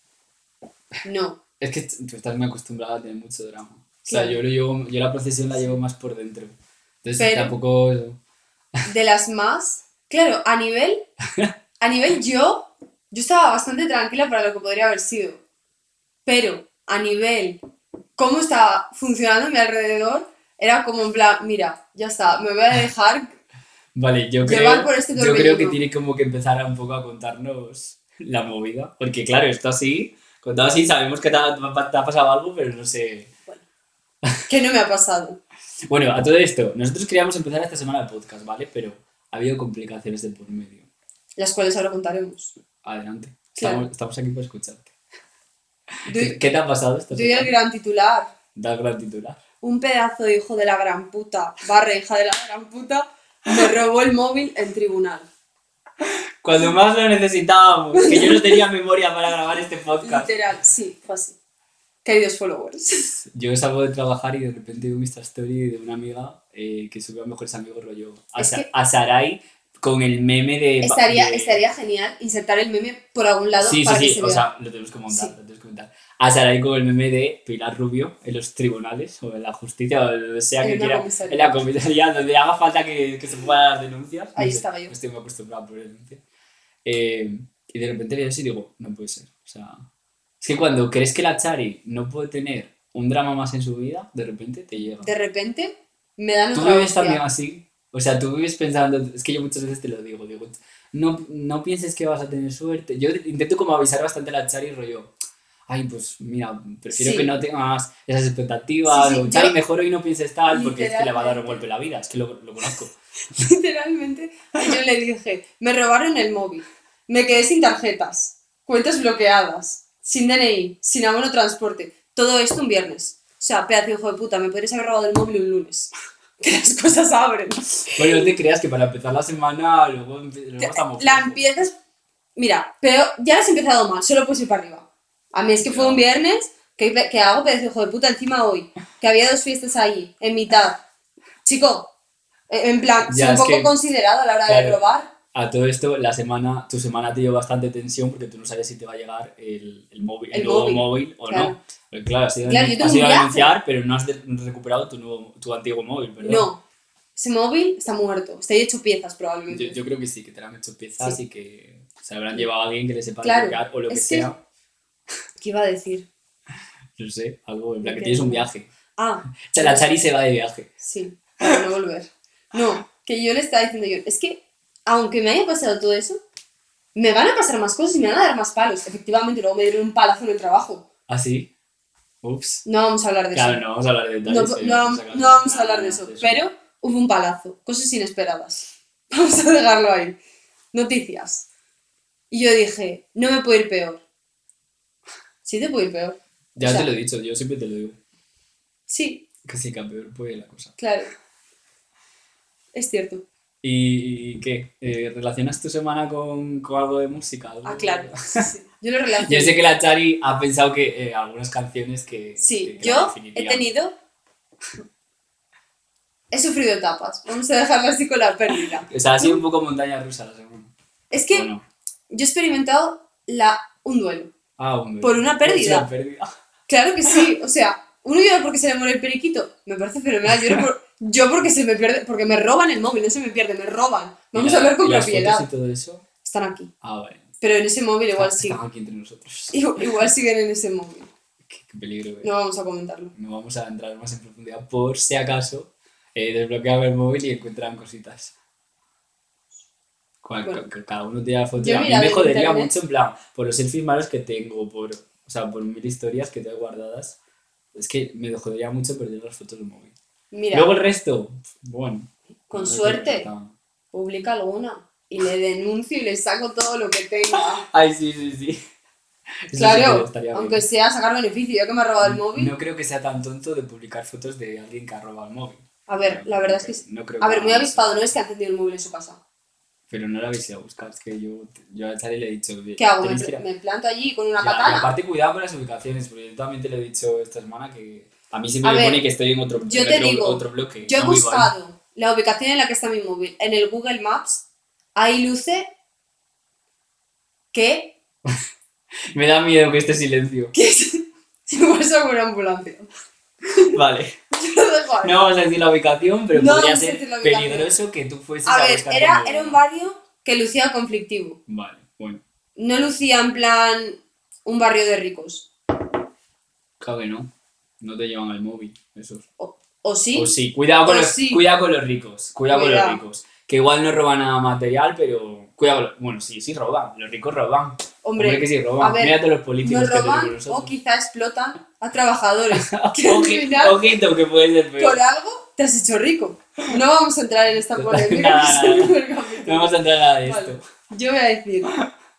[SPEAKER 2] No.
[SPEAKER 1] Es que tú estás muy acostumbrada a tener mucho drama. O sea,
[SPEAKER 2] Claro.
[SPEAKER 1] yo, lo llevo, yo la procesión la llevo más por dentro. Entonces
[SPEAKER 2] Pero-
[SPEAKER 1] tampoco...
[SPEAKER 2] De las más. Claro, a nivel. A nivel yo. Yo estaba bastante tranquila para lo que podría haber sido. Pero a nivel. Cómo estaba funcionando a mi alrededor. Era como en plan, mira, ya está, me voy a dejar.
[SPEAKER 1] Vale, yo creo,
[SPEAKER 2] por este
[SPEAKER 1] yo creo que tiene como que empezar a un poco a contarnos la movida. Porque claro, esto así, contado así, sabemos que te ha, te ha pasado algo, pero no sé.
[SPEAKER 2] Que no me ha pasado.
[SPEAKER 1] Bueno, a todo esto, nosotros queríamos empezar esta semana el podcast, ¿vale? Pero ha habido complicaciones de por medio.
[SPEAKER 2] Las cuales ahora contaremos.
[SPEAKER 1] Adelante.
[SPEAKER 2] Claro.
[SPEAKER 1] Estamos, estamos aquí para escucharte. ¿Qué, qué te ha pasado esta
[SPEAKER 2] doy el
[SPEAKER 1] semana?
[SPEAKER 2] gran titular.
[SPEAKER 1] Da el gran titular.
[SPEAKER 2] Un pedazo de hijo de la gran puta, barra hija de la gran puta, me robó el móvil en tribunal.
[SPEAKER 1] Cuando más lo necesitábamos, que yo no tenía memoria para grabar este podcast.
[SPEAKER 2] Literal, sí, fue así. Queridos followers.
[SPEAKER 1] Yo salgo de trabajar y de repente veo Insta Story de una amiga eh, que subió a Mejores Amigos rollo a, Sa-
[SPEAKER 2] que-
[SPEAKER 1] a Sarai con el meme de...
[SPEAKER 2] Estaría,
[SPEAKER 1] de-
[SPEAKER 2] estaría genial insertar el meme por algún lado
[SPEAKER 1] Sí,
[SPEAKER 2] para
[SPEAKER 1] sí,
[SPEAKER 2] que
[SPEAKER 1] sí,
[SPEAKER 2] se
[SPEAKER 1] o
[SPEAKER 2] vea.
[SPEAKER 1] sea, lo tenemos que montar,
[SPEAKER 2] Sí.
[SPEAKER 1] lo tenemos que montar. A Sarai con el meme de Pilar Rubio en los tribunales o en la justicia o que sea que quiera.
[SPEAKER 2] comisaría.
[SPEAKER 1] En la comisaría, donde haga falta que, que se puedan dar denuncias.
[SPEAKER 2] Ahí
[SPEAKER 1] No sé,
[SPEAKER 2] estaba yo.
[SPEAKER 1] Estoy muy acostumbrado por denuncias. Eh, y de repente veo eso y digo, no puede ser. O sea, es que cuando crees que la Chari no puede tener un drama más en su vida, de repente te llega.
[SPEAKER 2] De repente me dan
[SPEAKER 1] Tú vives también así. O sea, tú vives pensando, es que yo muchas veces te lo digo, digo, no, no pienses que vas a tener suerte. Yo intento como avisar bastante a la Chari, rollo, ay, pues mira, prefiero
[SPEAKER 2] Sí.
[SPEAKER 1] que no tengas esas expectativas,
[SPEAKER 2] Sí, sí,
[SPEAKER 1] o Chari,
[SPEAKER 2] yo-
[SPEAKER 1] mejor hoy no pienses tal, porque es que le va a dar un golpe la vida, es que lo, lo conozco.
[SPEAKER 2] Literalmente, yo le dije, me robaron el móvil, me quedé sin tarjetas, cuentas bloqueadas, sin DNI, sin abono transporte, todo esto un viernes. O sea, pedazo de hijo de puta, me podrías haber robado el móvil un lunes. Que las cosas abren.
[SPEAKER 1] Bueno, no te creas que para empezar la semana, luego, luego estamos...
[SPEAKER 2] La empiezas. Mira, pero ya has empezado mal, solo puedes ir para arriba. A mí es que fue un viernes que, que hago de hijo de puta encima hoy, que había dos fiestas ahí, en mitad. Chico, eh, en plan,
[SPEAKER 1] Ya,
[SPEAKER 2] soy un poco
[SPEAKER 1] que-
[SPEAKER 2] considerado a la hora de
[SPEAKER 1] claro.
[SPEAKER 2] robar.
[SPEAKER 1] A todo esto, la semana, tu semana te dio bastante tensión porque tú no sabes si te va a llegar el, el móvil, el,
[SPEAKER 2] El
[SPEAKER 1] nuevo
[SPEAKER 2] móvil,
[SPEAKER 1] móvil, o
[SPEAKER 2] claro.
[SPEAKER 1] no. Pero claro, has ido,
[SPEAKER 2] Claro, tengo
[SPEAKER 1] has ido a denunciar, pero no has de- recuperado tu, nuevo, tu antiguo móvil, ¿verdad?
[SPEAKER 2] No, ese móvil está muerto, está hecho piezas probablemente.
[SPEAKER 1] Yo, yo creo que sí, que te lo han hecho piezas
[SPEAKER 2] Sí.
[SPEAKER 1] y que se lo habrán llevado a alguien que le sepa
[SPEAKER 2] Claro,
[SPEAKER 1] o lo que
[SPEAKER 2] es que-
[SPEAKER 1] sea.
[SPEAKER 2] ¿Qué iba a decir?
[SPEAKER 1] No sé, algo en plan que tienes un viaje.
[SPEAKER 2] Ah,
[SPEAKER 1] O sea, la Chari se va de viaje.
[SPEAKER 2] sí, para no volver. No, que yo le estaba diciendo yo, es que aunque me haya pasado todo eso, me van a pasar más cosas y me van a dar más palos. Efectivamente, luego me dieron un palazo en el trabajo.
[SPEAKER 1] ¿Ah, sí? Ups.
[SPEAKER 2] No vamos a hablar de
[SPEAKER 1] Claro,
[SPEAKER 2] eso.
[SPEAKER 1] no vamos a hablar de detalles.
[SPEAKER 2] no,
[SPEAKER 1] eh,
[SPEAKER 2] no
[SPEAKER 1] vamos a
[SPEAKER 2] vamos hablar de eso, pero hubo un palazo, cosas inesperadas. Vamos a dejarlo ahí. Noticias. Y yo dije, no me puede ir peor. Sí te puede ir peor.
[SPEAKER 1] Ya
[SPEAKER 2] o sea-
[SPEAKER 1] te lo he dicho, yo siempre te lo digo.
[SPEAKER 2] Sí,
[SPEAKER 1] Que sí, que peor puede la cosa.
[SPEAKER 2] claro. Es cierto.
[SPEAKER 1] ¿Y, y qué? Eh, ¿Relacionas tu semana con, con algo de música?
[SPEAKER 2] Ah, claro. sí, sí. Yo lo relaciono.
[SPEAKER 1] Yo sé que la Chari ha pensado que eh, algunas canciones que.
[SPEAKER 2] Sí,
[SPEAKER 1] que- que
[SPEAKER 2] yo he tenido. he sufrido etapas. Vamos a dejarlo así con la pérdida.
[SPEAKER 1] O sea, ha sido un poco montaña rusa la segunda.
[SPEAKER 2] Es que
[SPEAKER 1] ¿O no?
[SPEAKER 2] yo he experimentado la, un duelo.
[SPEAKER 1] Ah, hombre.
[SPEAKER 2] Por una pérdida.
[SPEAKER 1] Pérdida.
[SPEAKER 2] Claro que sí, o sea, uno llora porque se le muere el periquito, me parece fenomenal. Yo, lloro por- yo porque se me pierde, porque me roban el móvil, no se me pierde, me roban. Vamos
[SPEAKER 1] ¿Y
[SPEAKER 2] a
[SPEAKER 1] la-
[SPEAKER 2] hablar con
[SPEAKER 1] y
[SPEAKER 2] propiedad.
[SPEAKER 1] y todo eso?
[SPEAKER 2] Están aquí.
[SPEAKER 1] Ah, vale.
[SPEAKER 2] Pero en ese móvil igual siguen.
[SPEAKER 1] Están aquí entre nosotros.
[SPEAKER 2] Igual, igual siguen en ese móvil.
[SPEAKER 1] Qué, qué peligro, eh.
[SPEAKER 2] No vamos a comentarlo.
[SPEAKER 1] No vamos a entrar más en profundidad por si acaso eh, desbloquean el móvil y encuentran cositas.
[SPEAKER 2] Bueno.
[SPEAKER 1] ca- cada uno tiene la foto.
[SPEAKER 2] Yo
[SPEAKER 1] a mí me jodería
[SPEAKER 2] internet.
[SPEAKER 1] mucho en plan por los selfies malos que tengo, por, o sea, por mil historias que tengo guardadas. Es que me jodería mucho perder las fotos del móvil.
[SPEAKER 2] Mira,
[SPEAKER 1] Luego el resto, bueno.
[SPEAKER 2] Con
[SPEAKER 1] no
[SPEAKER 2] suerte. publica alguna y le denuncio y le saco todo lo que tenga.
[SPEAKER 1] Ay, sí, sí, sí. Eso sí
[SPEAKER 2] Claro,
[SPEAKER 1] estaría
[SPEAKER 2] aunque
[SPEAKER 1] bien.
[SPEAKER 2] sea sacar beneficio, ya que me ha robado el móvil.
[SPEAKER 1] No creo que sea tan tonto de publicar fotos de alguien que ha robado el móvil.
[SPEAKER 2] A ver, la verdad es que... sí.
[SPEAKER 1] No creo
[SPEAKER 2] A ver, muy avispado, no es que ha encendido el móvil en su casa.
[SPEAKER 1] Pero no la habéis ido a buscar, es que yo, yo a Chari le he dicho...
[SPEAKER 2] ¿Qué hago? ¿Me,
[SPEAKER 1] que
[SPEAKER 2] me planto allí con una
[SPEAKER 1] Ya, y
[SPEAKER 2] katana?
[SPEAKER 1] aparte cuidado con las ubicaciones, porque yo también te lo he dicho esta semana que a mí siempre
[SPEAKER 2] A
[SPEAKER 1] me
[SPEAKER 2] ver,
[SPEAKER 1] pone que estoy en otro,
[SPEAKER 2] yo
[SPEAKER 1] en
[SPEAKER 2] te
[SPEAKER 1] otro,
[SPEAKER 2] digo,
[SPEAKER 1] otro bloque.
[SPEAKER 2] Yo he buscado la ubicación en la que está mi móvil en el Google Maps. Ahí luce que...
[SPEAKER 1] Me da miedo que este silencio.
[SPEAKER 2] que si me pasa una ambulancia.
[SPEAKER 1] vale. No vamos a decir la ubicación, pero
[SPEAKER 2] No
[SPEAKER 1] podría ser peligroso que tú fueses a,
[SPEAKER 2] A ver,
[SPEAKER 1] buscar
[SPEAKER 2] era, era un barrio que lucía conflictivo.
[SPEAKER 1] Vale, bueno.
[SPEAKER 2] No lucía en plan un barrio de ricos.
[SPEAKER 1] Claro que no. No te llevan al móvil, esos.
[SPEAKER 2] O, o sí.
[SPEAKER 1] O sí, cuidado con,
[SPEAKER 2] O
[SPEAKER 1] los,
[SPEAKER 2] sí.
[SPEAKER 1] cuidado con los ricos. Cuidado,
[SPEAKER 2] Cuidado.
[SPEAKER 1] con los ricos. Que igual no roban nada material, pero cuidado con los... Bueno, sí, sí roban. Los ricos roban.
[SPEAKER 2] Hombre,
[SPEAKER 1] que sí roban.
[SPEAKER 2] a ver,
[SPEAKER 1] todos los políticos
[SPEAKER 2] nos
[SPEAKER 1] que
[SPEAKER 2] roban o
[SPEAKER 1] nosotros.
[SPEAKER 2] quizá explotan a trabajadores. que final,
[SPEAKER 1] Ojito, que puede ser peor.
[SPEAKER 2] por algo, te has hecho rico. No vamos a entrar en esta polémica. Que.
[SPEAKER 1] No vamos a entrar en nada de
[SPEAKER 2] Vale.
[SPEAKER 1] esto.
[SPEAKER 2] Yo voy a decir,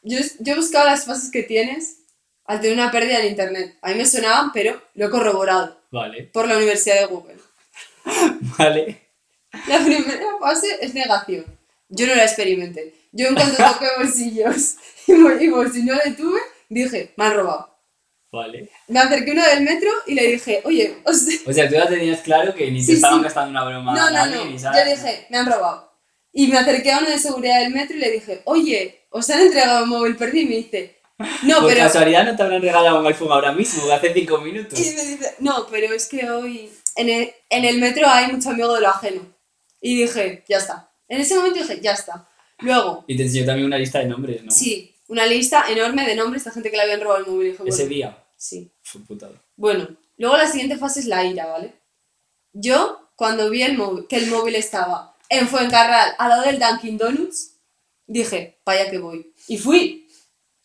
[SPEAKER 2] yo, yo he buscado las fases que tienes al tener una pérdida en internet. A mí me sonaban, pero lo he corroborado
[SPEAKER 1] Vale,
[SPEAKER 2] por la Universidad de Google.
[SPEAKER 1] vale.
[SPEAKER 2] La primera fase es negación. Yo no la experimenté. Yo en cuanto toqué bolsillos y, bol- y bolsillo le tuve, dije, me han robado.
[SPEAKER 1] Vale.
[SPEAKER 2] Me acerqué a uno del metro y le dije, oye, os...
[SPEAKER 1] O sea, tú ya tenías claro que ni te
[SPEAKER 2] Sí,
[SPEAKER 1] estaban
[SPEAKER 2] sí.
[SPEAKER 1] gastando una broma
[SPEAKER 2] no,
[SPEAKER 1] a
[SPEAKER 2] no,
[SPEAKER 1] nadie,
[SPEAKER 2] no.
[SPEAKER 1] ni
[SPEAKER 2] Yo dije, me han robado. Y me acerqué a uno de seguridad del metro y le dije, oye, os han entregado un móvil perdido y me dice, no,
[SPEAKER 1] Por
[SPEAKER 2] pero...
[SPEAKER 1] casualidad no te habrán regalado un iPhone ahora mismo, hace cinco minutos.
[SPEAKER 2] Y me dice, no, pero es que hoy en el, en el metro hay mucho amigo de lo ajeno. Y dije, ya está. En ese momento dije, ya está. Luego,
[SPEAKER 1] Y te enseñó también una lista de nombres, ¿no?
[SPEAKER 2] sí, una lista enorme de nombres de gente que le habían robado el móvil.
[SPEAKER 1] Ese día.
[SPEAKER 2] sí.
[SPEAKER 1] Fue putado.
[SPEAKER 2] Bueno, luego la siguiente fase es la ira, ¿vale? Yo, cuando vi el móvil, que el móvil estaba en Fuencarral, al lado del Dunkin' Donuts, dije, vaya que voy. Y fui.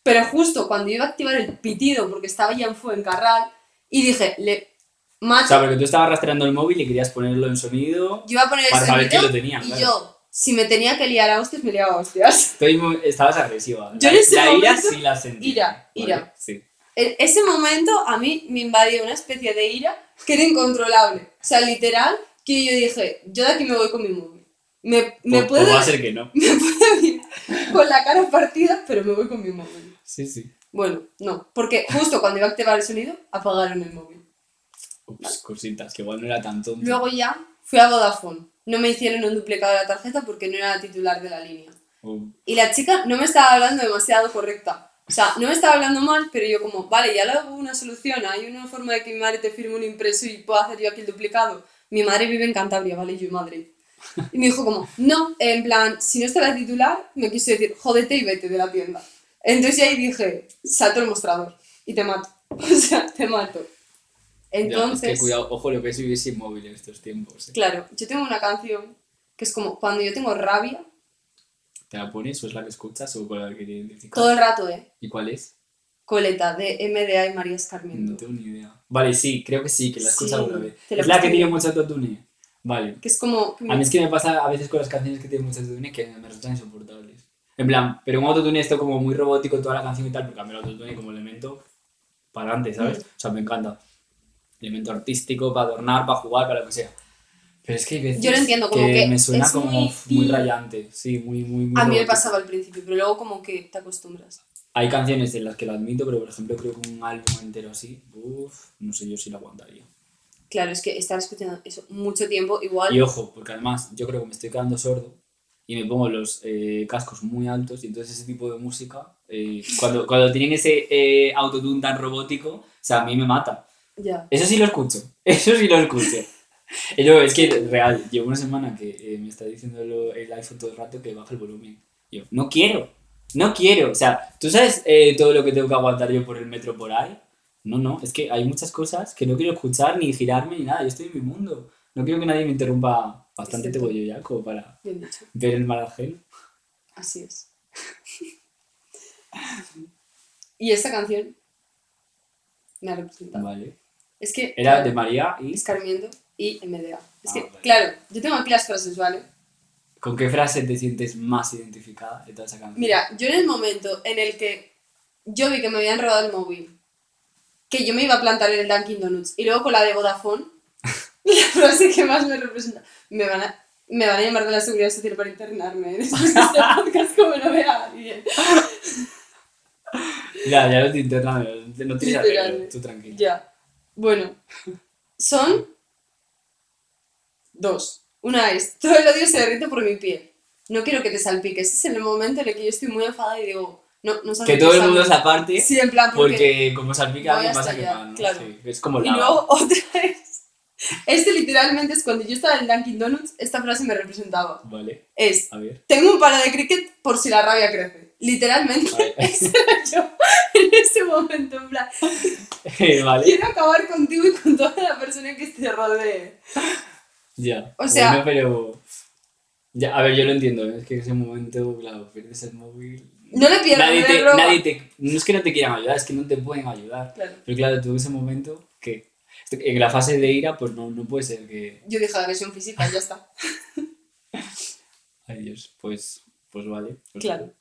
[SPEAKER 2] Pero justo cuando iba a activar el pitido, porque estaba ya en Fuencarral, y dije, le mato.
[SPEAKER 1] O sea, porque tú estabas rastreando el móvil y querías ponerlo en sonido.
[SPEAKER 2] Yo iba a poner el
[SPEAKER 1] Para saber
[SPEAKER 2] sonido
[SPEAKER 1] quién lo tenía,
[SPEAKER 2] y
[SPEAKER 1] claro.
[SPEAKER 2] yo, si me tenía que liar a hostias, me liaba a hostias.
[SPEAKER 1] Estoy Estabas agresiva.
[SPEAKER 2] Yo
[SPEAKER 1] la,
[SPEAKER 2] en ese
[SPEAKER 1] la ira
[SPEAKER 2] momento-
[SPEAKER 1] sí la sentí.
[SPEAKER 2] Ira, ira.
[SPEAKER 1] Vale, Sí.
[SPEAKER 2] En ese momento a mí me invadió una especie de ira que era incontrolable. O sea, literal, que yo dije, yo de aquí me voy con mi móvil. Me, me
[SPEAKER 1] Pues-
[SPEAKER 2] puedo
[SPEAKER 1] pues va a ser que no.
[SPEAKER 2] me puedo ir con la cara partida, pero me voy con mi móvil.
[SPEAKER 1] Sí, sí.
[SPEAKER 2] Bueno, no, porque justo cuando iba a activar el sonido, apagaron el móvil.
[SPEAKER 1] Ups, cositas, que igual no era tan tonto.
[SPEAKER 2] Luego ya fui a Vodafone. No me hicieron un duplicado de la tarjeta porque no era la titular de la línea.
[SPEAKER 1] Oh,
[SPEAKER 2] Y la chica no me estaba hablando demasiado correcta. O sea, no me estaba hablando mal, pero yo como, vale, ya le hago una solución, hay una forma de que mi madre te firme un impreso y pueda hacer yo aquí el duplicado. Mi madre vive en Cantabria, ¿vale? Yo en Madrid. Y me dijo como, no, en plan, si no está la titular, me quiso decir, jódete y vete de la tienda. Entonces ahí dije, salto el mostrador y te mato. O sea, te mato.
[SPEAKER 1] Ya,
[SPEAKER 2] Entonces...
[SPEAKER 1] es que cuidado, ojo lo que es vivir sin móvil en estos tiempos. eh.
[SPEAKER 2] Claro, yo tengo una canción que es como cuando yo tengo rabia,
[SPEAKER 1] ¿Te la pones o es la que escuchas o con la que te identificas?
[SPEAKER 2] todo el rato, ¿eh?
[SPEAKER 1] ¿Y cuál es?
[SPEAKER 2] Coleta de MDA y María
[SPEAKER 1] No
[SPEAKER 2] Escarmiento.
[SPEAKER 1] tengo ni idea. Vale, sí, creo que sí, que la he escuchado
[SPEAKER 2] Sí,
[SPEAKER 1] alguna vez. Es la que tiene mucho autotune. Vale.
[SPEAKER 2] Que es como...
[SPEAKER 1] A mí es que me pasa a veces con las canciones que tienen mucho autotune que me resultan insoportables. En plan, pero un autotune esto como muy robótico toda la canción y tal, porque a mí el autotune como elemento para adelante, ¿sabes?
[SPEAKER 2] Mm.
[SPEAKER 1] O sea, me encanta. Elemento artístico, para adornar, para jugar, para lo que sea. Pero es que hay veces
[SPEAKER 2] Yo lo entiendo, como que
[SPEAKER 1] me suena como
[SPEAKER 2] muy-
[SPEAKER 1] muy, rayante. Sí, muy, muy, muy
[SPEAKER 2] A mí me pasaba al principio, pero luego como que te acostumbras.
[SPEAKER 1] Hay canciones en las que lo admito, pero por ejemplo creo que un álbum entero así, uff, no sé yo si lo aguantaría.
[SPEAKER 2] Claro, es que estar escuchando eso mucho tiempo, igual.
[SPEAKER 1] Y ojo, porque además yo creo que me estoy quedando sordo y me pongo los eh, cascos muy altos y entonces ese tipo de música, eh, cuando, cuando tienen ese eh, autotune tan robótico, o sea, a mí me mata.
[SPEAKER 2] Ya.
[SPEAKER 1] Eso sí lo escucho, eso sí lo escucho. Y luego, es que real, llevo una semana que eh, me está diciendo lo- el iPhone todo el rato que baja el volumen. Yo, no quiero, no quiero. O sea, ¿tú sabes eh, todo lo que tengo que aguantar yo por el metro por ahí? No, no, es que hay muchas cosas que no quiero escuchar, ni girarme, ni nada. Yo estoy en mi mundo. No quiero que nadie me interrumpa. Bastante tengo yo ya como para ver el mal ajeno.
[SPEAKER 2] Así es. y esta canción me ha representado.
[SPEAKER 1] Vale.
[SPEAKER 2] Es que.
[SPEAKER 1] Era de María y...
[SPEAKER 2] Escarmiento y MDA. Es
[SPEAKER 1] Ah,
[SPEAKER 2] que,
[SPEAKER 1] vale.
[SPEAKER 2] claro, yo tengo aquí las frases, ¿vale?
[SPEAKER 1] ¿Con qué frase te sientes más identificada de toda esa canción?
[SPEAKER 2] Mira, yo en el momento en el que yo vi que me habían robado el móvil, que yo me iba a plantar en el Dunkin' Donuts, y luego con la de Vodafone, la frase que más me representa, me van a, me van a llamar de la Seguridad Social para internarme después de este podcast como no vea alguien.
[SPEAKER 1] Ya, ya no te internas, no tienes arreglo, tú tranquilo.
[SPEAKER 2] Ya. Bueno, son dos. Una es, todo el odio se derrite por mi piel. No quiero que te salpiques. Ese es el momento en el que yo estoy muy enfadada y digo, no, no
[SPEAKER 1] Que todo el mundo se aparte
[SPEAKER 2] Sí, en plan, porque...
[SPEAKER 1] porque como salpica alguien vas a quemar, ¿no?
[SPEAKER 2] claro.
[SPEAKER 1] Sí, es como
[SPEAKER 2] Y
[SPEAKER 1] lava.
[SPEAKER 2] luego otra es... Este literalmente es cuando yo estaba en Dunkin' Donuts, esta frase me representaba.
[SPEAKER 1] Vale,
[SPEAKER 2] Es,
[SPEAKER 1] a ver.
[SPEAKER 2] tengo un palo de cricket por si la rabia crece. Literalmente,
[SPEAKER 1] Vale.
[SPEAKER 2] ese era yo en ese momento, en plan,
[SPEAKER 1] vale,
[SPEAKER 2] quiero acabar contigo y con toda la persona que te rodee.
[SPEAKER 1] ya.
[SPEAKER 2] O sea-
[SPEAKER 1] Bueno, pero... Ya, a ver, yo lo entiendo, ¿eh? es que en ese momento, claro, pierdes el móvil...
[SPEAKER 2] No le pierdas,
[SPEAKER 1] nadie te, nadie te... No es que no te quieran ayudar, es que no te pueden ayudar.
[SPEAKER 2] Claro.
[SPEAKER 1] Pero claro, tú en ese momento, que En la fase de ira, pues no, no puede ser que...
[SPEAKER 2] Yo dije agresión física y ya está.
[SPEAKER 1] Ay Dios, pues, pues vale. Pues,
[SPEAKER 2] Claro.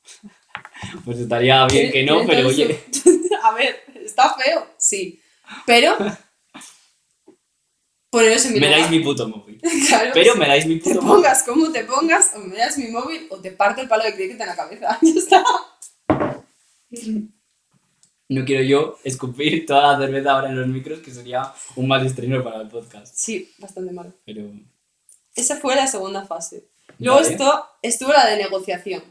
[SPEAKER 1] Pues estaría bien que no, pero oye...
[SPEAKER 2] A ver, está feo, sí. Pero. Poneros en mi
[SPEAKER 1] Me dais mi puto móvil.
[SPEAKER 2] Claro,
[SPEAKER 1] Pero
[SPEAKER 2] sí.
[SPEAKER 1] me dais mi
[SPEAKER 2] Te
[SPEAKER 1] puto móvil.
[SPEAKER 2] pongas como te pongas, o me das mi móvil o te parto el palo de cricket en la cabeza. Ya está.
[SPEAKER 1] No quiero yo escupir toda la cerveza ahora en los micros, que sería un mal estreno para el podcast.
[SPEAKER 2] Sí, bastante malo.
[SPEAKER 1] Pero.
[SPEAKER 2] Esa fue la segunda fase. Luego
[SPEAKER 1] Vale.
[SPEAKER 2] esto, estuvo la de negociación.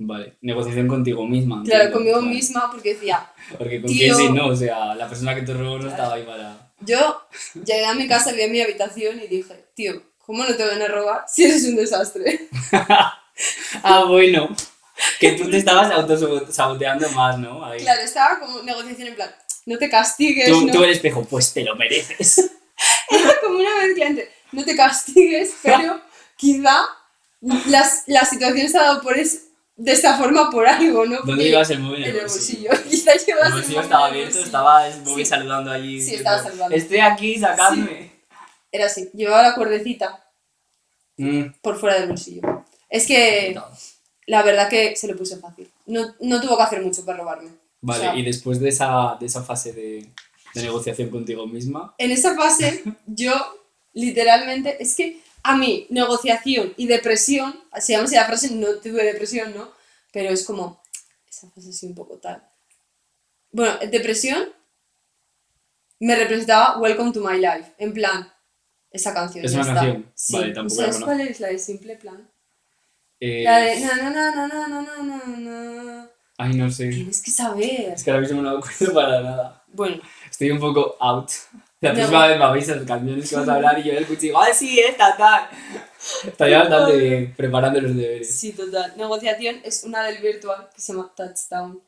[SPEAKER 1] Vale. Negociación contigo misma.
[SPEAKER 2] Claro,
[SPEAKER 1] entiendo,
[SPEAKER 2] conmigo
[SPEAKER 1] claro.
[SPEAKER 2] misma, porque decía,
[SPEAKER 1] Porque con
[SPEAKER 2] Tío.
[SPEAKER 1] quién sí no, o sea, la persona que te robó no estaba ahí para.
[SPEAKER 2] yo llegué a mi casa, vi a mi habitación y dije, tío, ¿cómo no te van a robar si eres un desastre?
[SPEAKER 1] Ah, bueno. Que tú te estabas autosaboteando más, ¿no? Ahí.
[SPEAKER 2] Claro, estaba como negociación en plan, no te castigues,
[SPEAKER 1] Tú,
[SPEAKER 2] no.
[SPEAKER 1] tú el espejo, pues te lo mereces.
[SPEAKER 2] Era como una mezcla entre, no te castigues, pero quizá las, la situación se ha dado por es, de esta forma por algo, ¿no?
[SPEAKER 1] ¿Dónde
[SPEAKER 2] Porque-
[SPEAKER 1] llevas el móvil?
[SPEAKER 2] En el bolsillo. Quizá llevas
[SPEAKER 1] El bolsillo estaba abierto, estaba el móvil
[SPEAKER 2] Sí.
[SPEAKER 1] saludando allí.
[SPEAKER 2] Sí, estaba saludando.
[SPEAKER 1] Estoy aquí, sacadme.
[SPEAKER 2] Era así, llevaba la cuerdecita
[SPEAKER 1] Mm.
[SPEAKER 2] por fuera del bolsillo. Es que la verdad que se lo puse fácil. No, no tuvo que hacer mucho para robarme.
[SPEAKER 1] Vale,
[SPEAKER 2] O sea,
[SPEAKER 1] y después de esa, de esa fase de, de negociación contigo misma,
[SPEAKER 2] En esa fase, yo literalmente, es que a mí, negociación y depresión, se llama así la frase, no tuve depresión, ¿no? Pero es como, esa fase sí un poco tal. Bueno, depresión me representaba Welcome to My Life, en plan, esa canción.
[SPEAKER 1] ¿Es
[SPEAKER 2] ya
[SPEAKER 1] una
[SPEAKER 2] está.
[SPEAKER 1] canción?
[SPEAKER 2] Sí.
[SPEAKER 1] Vale, tampoco
[SPEAKER 2] ¿Sabes
[SPEAKER 1] la
[SPEAKER 2] cuál es la de Simple Plan?
[SPEAKER 1] eh,
[SPEAKER 2] La de na na na na na na na na.
[SPEAKER 1] ay, no sé.
[SPEAKER 2] Tienes que saber.
[SPEAKER 1] Es que ahora mismo no me acuerdo para nada.
[SPEAKER 2] Bueno,
[SPEAKER 1] Estoy un poco out. La próxima vez me avisas canciones que vas a hablar y yo el cuchillo, ¡ay, sí, esta, tal! Estaría bastante bien preparando los deberes.
[SPEAKER 2] Sí, total. Negociación es una del virtual que se llama Touchdown.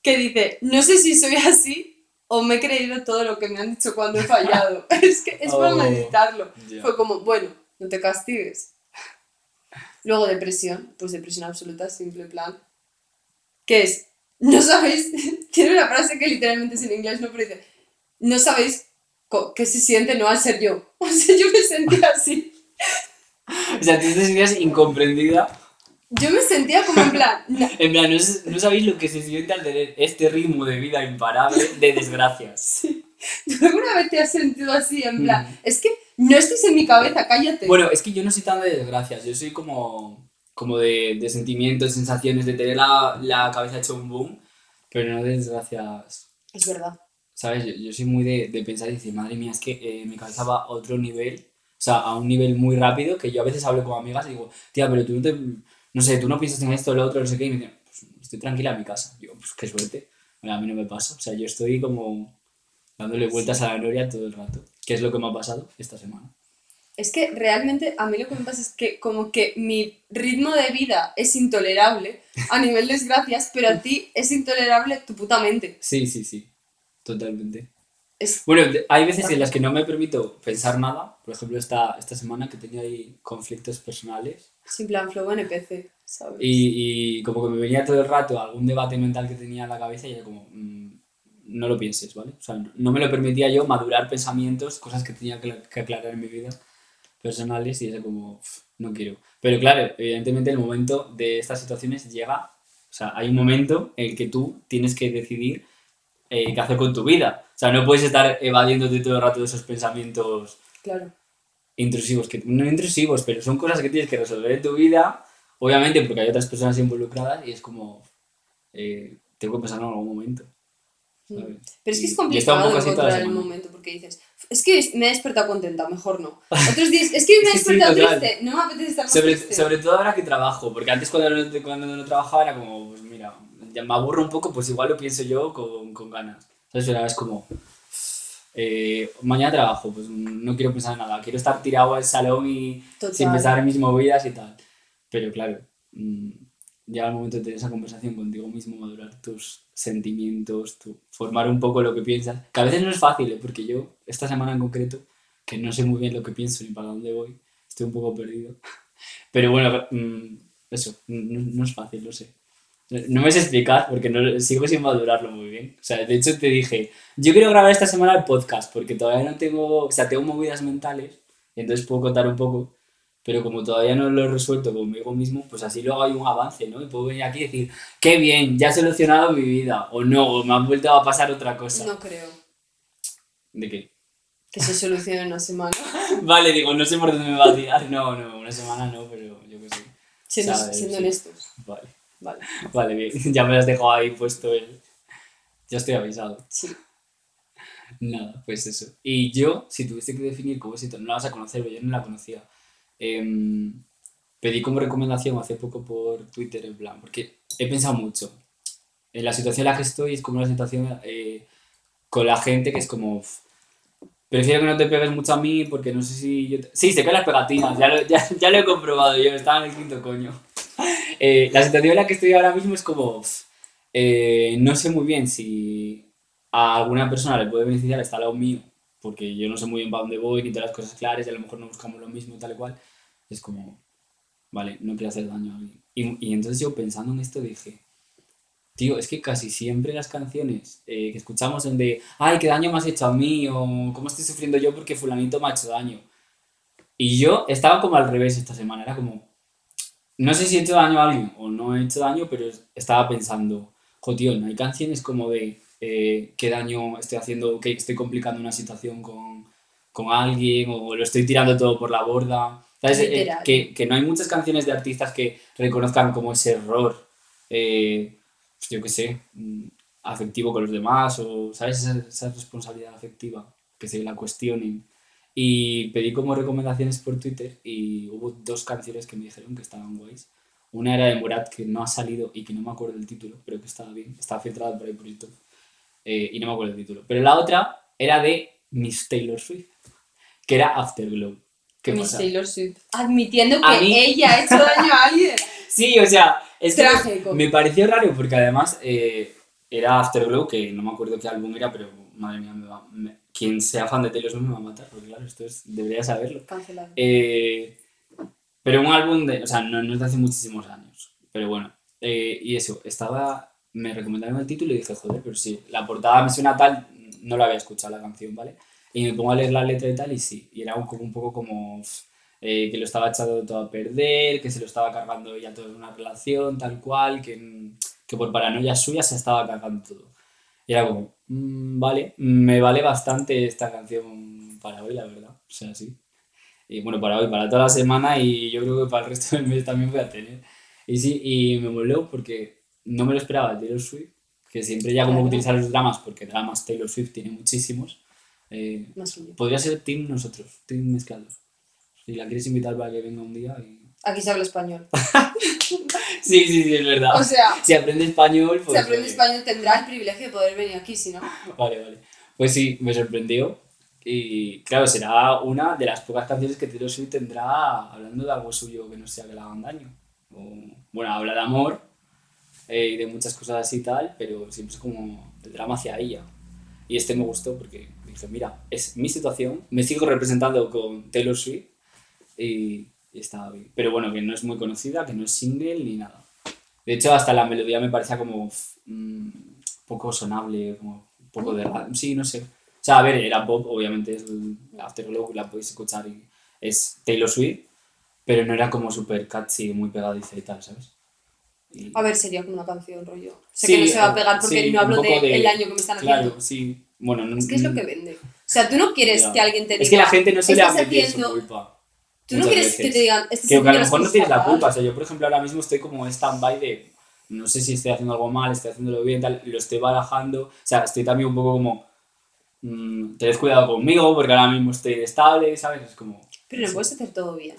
[SPEAKER 2] Que dice, no sé si soy así o me he creído todo lo que me han dicho cuando he fallado. es que es para
[SPEAKER 1] Oh,
[SPEAKER 2] meditarlo.
[SPEAKER 1] ya.
[SPEAKER 2] Fue como, bueno, no te castigues. Luego depresión, pues depresión absoluta, simple plan. Que es, no sabéis, tiene una frase que literalmente es en inglés, no, pero dice, no sabéis qué se siente no al ser yo. O sea, yo me sentía así.
[SPEAKER 1] O sea, tú te sentías incomprendida.
[SPEAKER 2] Yo me sentía como en plan, "No,
[SPEAKER 1] En plan, no, no sabéis lo que se siente al tener este ritmo de vida imparable de desgracias.
[SPEAKER 2] ¿Tú alguna vez te has sentido así? En plan,
[SPEAKER 1] Mm.
[SPEAKER 2] es que no estés en mi cabeza, cállate.
[SPEAKER 1] Bueno, es que yo no soy tan de desgracias, yo soy como, como de, de sentimientos, sensaciones, de tener la, la cabeza hecho un boom, pero no de desgracias.
[SPEAKER 2] es verdad.
[SPEAKER 1] ¿Sabes? Yo, yo soy muy de, de pensar y decir, madre mía, es que eh, mi cabeza va a otro nivel, o sea, a un nivel muy rápido, que yo a veces hablo con amigas y digo, tía, pero tú no te, no sé, tú no piensas en esto, lo otro, no sé qué, y me dicen, pues estoy tranquila en mi casa. Digo, pues qué suerte. Bueno, a mí no me pasa, o sea, yo estoy como dándole vueltas a la gloria todo el rato, que es lo que me ha pasado esta semana.
[SPEAKER 2] Es que realmente a mí lo que me pasa es que como que mi ritmo de vida es intolerable a nivel de desgracias, pero a ti es intolerable tu puta mente.
[SPEAKER 1] Sí, sí, sí, totalmente.
[SPEAKER 2] Es,
[SPEAKER 1] Bueno, hay veces en las que no me permito pensar nada, por ejemplo, esta, esta semana que tenía ahí conflictos personales
[SPEAKER 2] sin plan flow NPC, ¿sabes?
[SPEAKER 1] y, y como que me venía todo el rato algún debate mental que tenía en la cabeza y era como, mm, no lo pienses, ¿vale? O sea, no me lo permitía yo madurar pensamientos, cosas que tenía que, que aclarar en mi vida personales y era como, "Uf, no quiero. Pero claro, evidentemente el momento de estas situaciones llega, o sea, hay un momento en el que tú tienes que decidir eh, qué hacer con tu vida. O sea, no puedes estar evadiéndote todo el rato de esos pensamientos
[SPEAKER 2] Claro.
[SPEAKER 1] intrusivos, que no intrusivos, pero son cosas que tienes que resolver en tu vida, obviamente porque hay otras personas involucradas y es como, eh, tengo que pensarlo en algún momento. ¿sabes?
[SPEAKER 2] Mm. Pero es que es complicado encontrar el momento porque dices, es que me he despertado contenta, mejor no. Otros días, es que me he
[SPEAKER 1] sí,
[SPEAKER 2] despertado
[SPEAKER 1] total.
[SPEAKER 2] triste, no me apetece estar más
[SPEAKER 1] Sobre,
[SPEAKER 2] triste.
[SPEAKER 1] sobre todo ahora que trabajo, porque antes cuando no, cuando no trabajaba era como, pues ya me aburro un poco, pues igual lo pienso yo con, con ganas. ¿Sabes? Ahora es como, eh, mañana trabajo, pues no quiero pensar en nada, quiero estar tirado al salón y
[SPEAKER 2] Total.
[SPEAKER 1] sin pensar en mis movidas y tal. Pero claro, mm, llega el momento de tener esa conversación contigo mismo, madurar tus sentimientos, tu, formar un poco lo que piensas, que a veces no es fácil, ¿eh? porque yo esta semana en concreto, que no sé muy bien lo que pienso ni para dónde voy, estoy un poco perdido. Pero bueno, mm, eso, no, no es fácil, lo sé. No me sé explicar porque no, sigo sin madurarlo muy bien. O sea, de hecho te dije, yo quiero grabar esta semana el podcast porque todavía no tengo, o sea, tengo movidas mentales y entonces puedo contar un poco, pero como todavía no lo he resuelto conmigo mismo, pues así luego hay un avance, ¿no? Y puedo venir aquí y decir, qué bien, ya he solucionado mi vida, o no, o me ha vuelto a pasar otra cosa.
[SPEAKER 2] No creo
[SPEAKER 1] ¿De qué?
[SPEAKER 2] que se solucione en una semana.
[SPEAKER 1] Vale, digo, no sé por dónde me va a tirar. No, no, una semana no, pero yo qué sé.
[SPEAKER 2] Siendo, siendo
[SPEAKER 1] sí.
[SPEAKER 2] honestos.
[SPEAKER 1] Vale,
[SPEAKER 2] Vale,
[SPEAKER 1] vale, bien. Ya me has dejado ahí puesto el... Ya estoy avisado.
[SPEAKER 2] sí.
[SPEAKER 1] Nada, pues eso. Y yo, si tuviese que definir como éxito, no la vas a conocer, yo no la conocía. Em, pedí como recomendación hace poco por Twitter, en plan, porque he pensado mucho. En la situación en la que estoy es como una situación eh, con la gente que es como. "Uf, Prefiero que no te pegues mucho a mí porque no sé si. Yo te-". Sí, se caen las pegatinas, ya lo, ya, ya lo he comprobado yo, estaba en el quinto coño. Eh, la situación en la que estoy ahora mismo es como. "Uf, eh, no sé muy bien si a alguna persona le puede beneficiar estar al lado mío, porque yo no sé muy bien para dónde voy, ni todas las cosas claras, y a lo mejor no buscamos lo mismo, tal y cual. Es como, vale, no quiero hacer daño a alguien. Y, y entonces yo pensando en esto dije, tío, es que casi siempre las canciones eh, que escuchamos son de, ay, qué daño me has hecho a mí, o cómo estoy sufriendo yo porque fulanito me ha hecho daño. Y yo estaba como al revés esta semana, era como, no sé si he hecho daño a alguien o no he hecho daño, pero estaba pensando, jo, tío, no hay canciones como de eh, qué daño estoy haciendo, que estoy complicando una situación con, con alguien o lo estoy tirando todo por la borda. ¿Sabes? Eh, que, que no hay muchas canciones de artistas que reconozcan como ese error, eh, pues yo qué sé, mm, afectivo con los demás o, ¿sabes? Esa, esa responsabilidad afectiva, que se la cuestionen. Y pedí como recomendaciones por Twitter y hubo dos canciones que me dijeron que estaban guays. Una era de Murat, que no ha salido y que no me acuerdo del título, pero que estaba bien, estaba filtrada por ahí por YouTube. eh, y no me acuerdo del título. Pero la otra era de Miss Taylor Swift, que era Afterglow. ¿Qué
[SPEAKER 2] Miss
[SPEAKER 1] pasa?
[SPEAKER 2] Taylor Swift. Admitiendo que
[SPEAKER 1] mí-
[SPEAKER 2] ella ha hecho daño a alguien.
[SPEAKER 1] Sí, o sea, es que
[SPEAKER 2] Trágico.
[SPEAKER 1] me pareció raro porque además eh, era Afterglow, que no me acuerdo qué álbum era, pero madre mía, me va- me- quien sea fan de Taylor Swift me va a matar, porque claro, esto es, debería saberlo.
[SPEAKER 2] Cancelado.
[SPEAKER 1] Eh, pero un álbum de, o sea, no, no es de hace muchísimos años, pero bueno, eh, y eso, estaba, me recomendaron el título y dije, joder, pero sí, la portada me suena tal, no la había escuchado la canción, ¿vale? Y me pongo a leer la letra y tal, y sí, y era un, como, un poco como eh, que lo estaba echando todo a perder, que se lo estaba cargando todo en una relación, tal cual, que, que por paranoia suya se estaba cargando todo. Y era como, vale, me vale bastante esta canción para hoy, la verdad, o sea, sí. Y bueno, para hoy, para toda la semana y yo creo que para el resto del mes también voy a tener. Y sí, y me moló porque no me lo esperaba Taylor Swift, que siempre ya como
[SPEAKER 2] Claro.
[SPEAKER 1] utilizar los dramas, porque dramas Taylor Swift tiene muchísimos. eh, podría ser team nosotros, team mezclados. Si la quieres invitar para que venga un día y...
[SPEAKER 2] Aquí se habla español.
[SPEAKER 1] Sí, sí, sí, es verdad.
[SPEAKER 2] O sea,
[SPEAKER 1] si aprende español,
[SPEAKER 2] si
[SPEAKER 1] pues...
[SPEAKER 2] aprende
[SPEAKER 1] eh,
[SPEAKER 2] español tendrá el privilegio de poder venir aquí, si no.
[SPEAKER 1] Vale, vale. Pues sí, me sorprendió. Y claro, será una de las pocas canciones que Taylor Swift tendrá hablando de algo suyo que no sea que le hagan daño. O, bueno, habla de amor eh, y de muchas cosas así y tal, pero siempre es como el drama hacia ella. Y este me gustó porque dije, mira, es mi situación, me sigo representando con Taylor Swift y, y está bien. Pero bueno, que no es muy conocida, que no es single ni nada. De hecho, hasta la melodía me parecía como f- mm, poco sonable, como un poco de. Sí, no sé. O sea, a ver, era pop, obviamente es el Afterglow, la podéis escuchar y es Taylor Swift, pero no era como súper catchy, muy pegadiza y tal, ¿sabes? Y-
[SPEAKER 2] A ver, sería como una canción, rollo. Sé
[SPEAKER 1] Sí,
[SPEAKER 2] que no se va a pegar porque
[SPEAKER 1] sí,
[SPEAKER 2] no hablo del
[SPEAKER 1] de-
[SPEAKER 2] año que me están
[SPEAKER 1] Claro,
[SPEAKER 2] haciendo.
[SPEAKER 1] sí. Bueno, no,
[SPEAKER 2] Es que es lo que vende. O sea, tú no quieres
[SPEAKER 1] Ya.
[SPEAKER 2] que alguien te diga.
[SPEAKER 1] Es que la gente no suele
[SPEAKER 2] "Estás
[SPEAKER 1] admitir
[SPEAKER 2] haciendo-
[SPEAKER 1] su culpa.
[SPEAKER 2] Tú no quieres que
[SPEAKER 1] veces.
[SPEAKER 2] te digan. Estás
[SPEAKER 1] Que, que a lo mejor no tienes la
[SPEAKER 2] fatal".
[SPEAKER 1] culpa. O sea, yo, por ejemplo, ahora mismo estoy como en stand-by de no sé si estoy haciendo algo mal, estoy haciéndolo bien, tal, lo estoy barajando. O sea, estoy también un poco como. mm, tened cuidado conmigo porque ahora mismo estoy estable, ¿sabes? Es como.
[SPEAKER 2] Pero no
[SPEAKER 1] sí.
[SPEAKER 2] puedes hacer todo bien.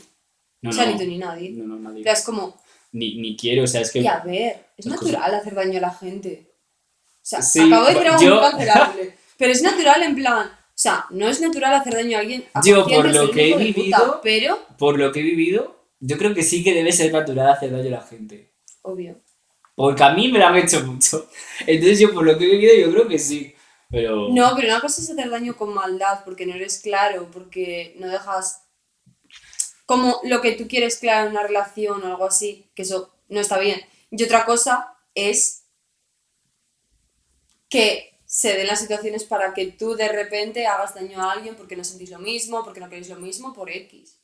[SPEAKER 1] No,
[SPEAKER 2] o sea,
[SPEAKER 1] no,
[SPEAKER 2] ni tú ni nadie.
[SPEAKER 1] No, no, nadie.
[SPEAKER 2] Pero es como.
[SPEAKER 1] Ni, ni quiero, o sea, es que.
[SPEAKER 2] Y a ver, es natural hacer daño a la gente. O sea,
[SPEAKER 1] Sí,
[SPEAKER 2] acabo de decir algo
[SPEAKER 1] yo-
[SPEAKER 2] muy cancelable. Pero es natural en plan. O sea, no es natural hacer daño a alguien. a
[SPEAKER 1] Yo, por lo que he
[SPEAKER 2] puta,
[SPEAKER 1] vivido-
[SPEAKER 2] pero,
[SPEAKER 1] Por lo que he vivido, yo creo que sí que debe ser natural hacer daño a la gente.
[SPEAKER 2] obvio.
[SPEAKER 1] Porque a mí me lo han hecho mucho. Entonces, yo, por lo que he vivido, yo creo que sí. Pero.
[SPEAKER 2] No, pero una cosa es hacer daño con maldad, porque no eres claro, porque no dejas como lo que tú quieres claro en una relación o algo así, que eso no está bien. Y otra cosa es que se den las situaciones para que tú de repente hagas daño a alguien porque no sentís lo mismo, porque no queréis lo mismo, por X.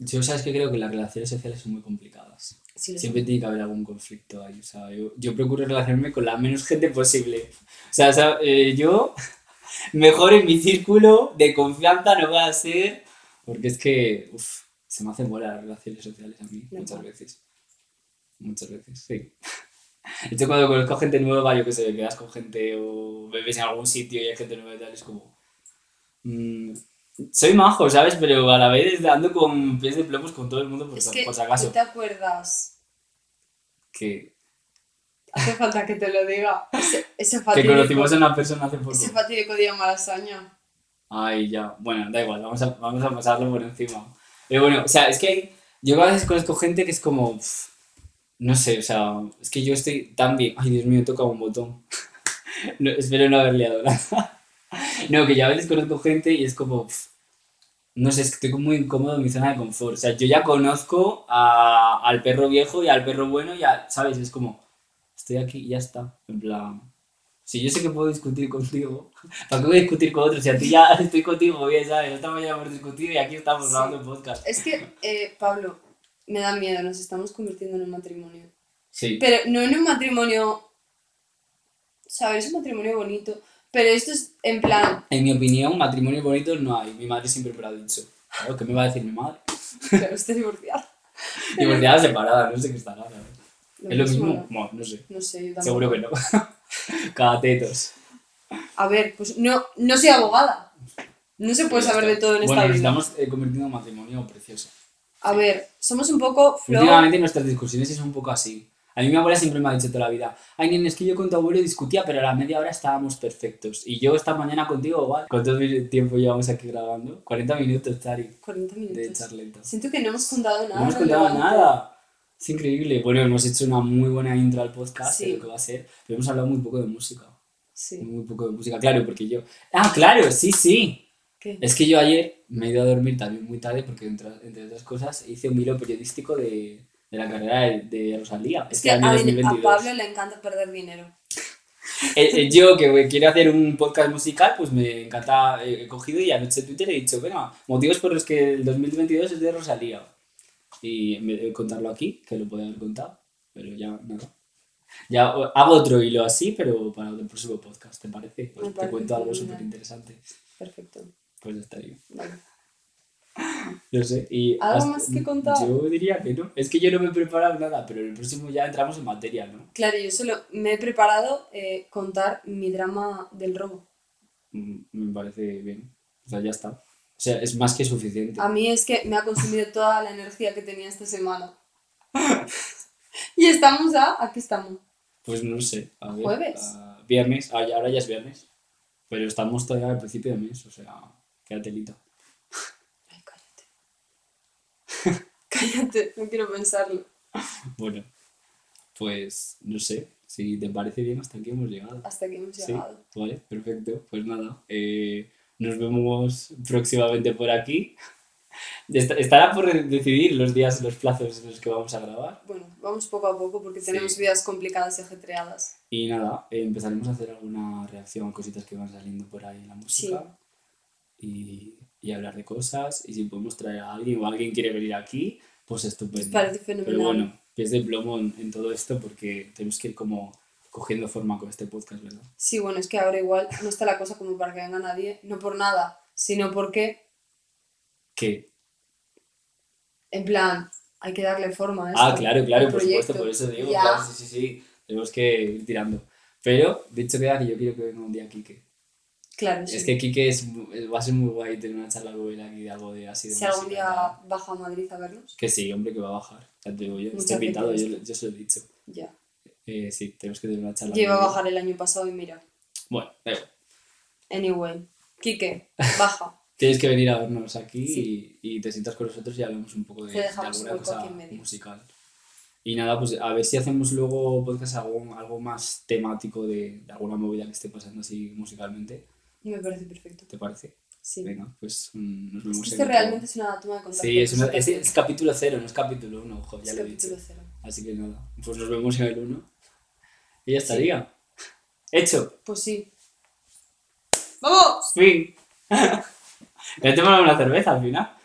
[SPEAKER 1] Yo, sabes que creo que las relaciones sociales son muy complicadas.
[SPEAKER 2] Sí.
[SPEAKER 1] Siempre tiene que haber algún conflicto ahí. O sea, yo, yo procuro relacionarme con la menos gente posible. O sea, o sea, eh, yo mejor en mi círculo de confianza no va a ser. Porque es que uf, se me hacen bola las relaciones sociales a mí muchas veces. Muchas veces, sí. Hecho, cuando conozco gente nueva, yo que sé, quedas con gente o bebes en algún sitio y hay gente nueva y tal, es como. mm, soy majo, ¿sabes? Pero a la vez ando con pies de plomos con todo el mundo por,
[SPEAKER 2] Es que
[SPEAKER 1] por si acaso.
[SPEAKER 2] tú te acuerdas,
[SPEAKER 1] Que,
[SPEAKER 2] hace falta que te lo diga, ese, ese
[SPEAKER 1] que
[SPEAKER 2] fatídico,
[SPEAKER 1] conocimos a una persona hace poco.
[SPEAKER 2] ese fatídico día Malasaña.
[SPEAKER 1] Ay, ya. Bueno, da igual, vamos a, vamos a pasarlo por encima. Pero bueno, o sea, es que hay- yo a veces conozco gente que es como. pf, no sé, o sea, es que yo estoy tan bien. Ay, Dios mío, toca un botón. No, espero no haber liado nada. No, que yo a veces conozco gente y es como. pf, no sé, es que estoy como muy incómodo en mi zona de confort. O sea, yo ya conozco a- al perro viejo y al perro bueno, ya, ¿sabes? Es como. Estoy aquí y ya está. En plan. Si yo sé que puedo discutir contigo, ¿para qué voy a discutir con otros? Si a ti ya estoy contigo bien, ¿sabes? Esta mañana hemos discutido y aquí estamos
[SPEAKER 2] Sí.
[SPEAKER 1] grabando un podcast.
[SPEAKER 2] Es que, eh, Pablo, me da miedo, nos estamos convirtiendo en un matrimonio.
[SPEAKER 1] Sí.
[SPEAKER 2] Pero no en un matrimonio, ¿sabes? Es un matrimonio bonito. Pero esto es en plan,
[SPEAKER 1] En mi opinión, matrimonio bonito no hay. Mi madre siempre me lo ha dicho. Claro, ¿qué me va a decir mi madre?
[SPEAKER 2] claro, estoy divorciada.
[SPEAKER 1] Divorciada, separada, no sé qué estará. ¿sabes? ¿Es lo mismo?
[SPEAKER 2] ¿no?
[SPEAKER 1] Bueno, no sé.
[SPEAKER 2] No sé, yo.
[SPEAKER 1] Seguro que no. Cada tetos.
[SPEAKER 2] A ver, pues no, no soy abogada. No se puede saber de todo en
[SPEAKER 1] Bueno,
[SPEAKER 2] esta
[SPEAKER 1] nos
[SPEAKER 2] vida.
[SPEAKER 1] estamos eh, convirtiendo en matrimonio precioso.
[SPEAKER 2] A ver, somos un poco flow.
[SPEAKER 1] Últimamente nuestras discusiones sí son un poco así. A mí mi abuela siempre me ha dicho toda la vida, ay, nene, es que yo con tu abuelo discutía, pero a la media hora estábamos perfectos. Y yo esta mañana contigo igual. ¿Cuánto tiempo llevamos aquí grabando? 40 minutos, Chari,
[SPEAKER 2] 40
[SPEAKER 1] de
[SPEAKER 2] minutos.
[SPEAKER 1] charleta.
[SPEAKER 2] Siento que no hemos contado nada.
[SPEAKER 1] No hemos contado nada. Es increíble. Bueno, hemos hecho una muy buena intro al podcast,
[SPEAKER 2] Sí.
[SPEAKER 1] de lo que va a ser, pero hemos hablado muy poco de música.
[SPEAKER 2] Sí.
[SPEAKER 1] Muy poco de música, claro, porque yo... Ah, claro, sí, sí.
[SPEAKER 2] ¿Qué?
[SPEAKER 1] Es que yo ayer me he ido a dormir también muy tarde porque, entre, entre otras cosas, hice un hilo periodístico de, de la carrera de, de Rosalía.
[SPEAKER 2] Es
[SPEAKER 1] este
[SPEAKER 2] que
[SPEAKER 1] año
[SPEAKER 2] a, a
[SPEAKER 1] 2022.
[SPEAKER 2] Pablo le encanta perder dinero.
[SPEAKER 1] Eh, eh, yo que quiero hacer un podcast musical, pues me encanta, eh, he cogido y anoche en Twitter he dicho, venga, motivos por los que el 2022 es de Rosalía. Y en vez de contarlo aquí, que lo podía haber contado, pero ya nada. Ya hago otro hilo así, pero para el próximo podcast, ¿te parece? Pues te cuento algo súper interesante.
[SPEAKER 2] Perfecto.
[SPEAKER 1] Pues ya estaría.
[SPEAKER 2] Vale.
[SPEAKER 1] No sé. Y
[SPEAKER 2] ¿Algo más que contar?
[SPEAKER 1] Yo diría que no. Es que yo no me he preparado nada, pero en el próximo ya entramos en materia, ¿no?
[SPEAKER 2] Claro, yo solo me he preparado eh, contar mi drama del robo.
[SPEAKER 1] Mm, Me parece bien. O sea, ya está. O sea, es más que suficiente.
[SPEAKER 2] A mí es que me ha consumido toda la energía que tenía esta semana. y estamos a... ¿A qué estamos?
[SPEAKER 1] Pues no sé. A ver,
[SPEAKER 2] ¿Jueves?
[SPEAKER 1] a- viernes. Ah, ahora ya es viernes. Pero estamos todavía al principio de mes, o sea, queda telita.
[SPEAKER 2] Ay, cállate. cállate, no quiero pensarlo.
[SPEAKER 1] Bueno, pues no sé. Si te parece bien, hasta aquí hemos llegado.
[SPEAKER 2] Hasta que hemos
[SPEAKER 1] Sí,
[SPEAKER 2] llegado.
[SPEAKER 1] vale, perfecto. Pues nada, eh, nos vemos próximamente por aquí. Est- Estará por decidir los días, los plazos en los que vamos a grabar.
[SPEAKER 2] Bueno, vamos poco a poco porque
[SPEAKER 1] Sí.
[SPEAKER 2] tenemos vidas complicadas y ajetreadas.
[SPEAKER 1] Y nada, eh, empezaremos a hacer alguna reacción cositas que van saliendo por ahí en la música. Y, y hablar de cosas. Y si podemos traer a alguien o alguien quiere venir aquí, pues estupendo.
[SPEAKER 2] Nos parece fenomenal.
[SPEAKER 1] Pero bueno, pies de plomo en, en todo esto porque tenemos que ir como cogiendo forma con este podcast, ¿verdad?
[SPEAKER 2] Sí, bueno, es que ahora igual no está la cosa como para que venga nadie, no por nada, sino porque,
[SPEAKER 1] Que
[SPEAKER 2] en plan, hay que darle forma a esto.
[SPEAKER 1] Ah, claro, claro, por supuesto, por eso digo, claro, sí, sí, sí, tenemos que ir tirando. Pero, dicho queda que yo quiero que venga un día Kike.
[SPEAKER 2] Claro, sí.
[SPEAKER 1] Es que Kike es, mu- va a ser muy guay tener una charla con él aquí de algo de así de
[SPEAKER 2] si algún día
[SPEAKER 1] tal.
[SPEAKER 2] baja a Madrid a vernos,
[SPEAKER 1] Que sí, hombre, que va a bajar. Ya te digo yo, está invitado, yo, yo se lo he dicho.
[SPEAKER 2] ya.
[SPEAKER 1] Eh, sí, tenemos que tener una charla.
[SPEAKER 2] Yo iba a bajar el año pasado y mira.
[SPEAKER 1] Bueno, igual.
[SPEAKER 2] Anyway, Quique, baja.
[SPEAKER 1] Tienes que venir a vernos aquí
[SPEAKER 2] Sí.
[SPEAKER 1] y, y te sientas con nosotros y hablamos un poco de, de alguna cosa musical. Y nada, pues a ver si hacemos luego podcast algo, algo más temático de, de alguna movida que esté pasando así musicalmente.
[SPEAKER 2] Me parece perfecto.
[SPEAKER 1] ¿Te parece?
[SPEAKER 2] Sí.
[SPEAKER 1] Venga, pues mm, nos
[SPEAKER 2] Es
[SPEAKER 1] vemos
[SPEAKER 2] que
[SPEAKER 1] en
[SPEAKER 2] esto
[SPEAKER 1] otro-
[SPEAKER 2] realmente es una toma de contacto.
[SPEAKER 1] Sí, es, una- es, es capítulo cero, no es capítulo uno, ojo, ya
[SPEAKER 2] Es
[SPEAKER 1] lo he dicho.
[SPEAKER 2] capítulo cero.
[SPEAKER 1] Así que nada, pues nos vemos en el uno. Y ya
[SPEAKER 2] Sí.
[SPEAKER 1] estaría. Hecho.
[SPEAKER 2] Pues sí. ¡Vamos!
[SPEAKER 1] Fin. Ya te una cerveza al final.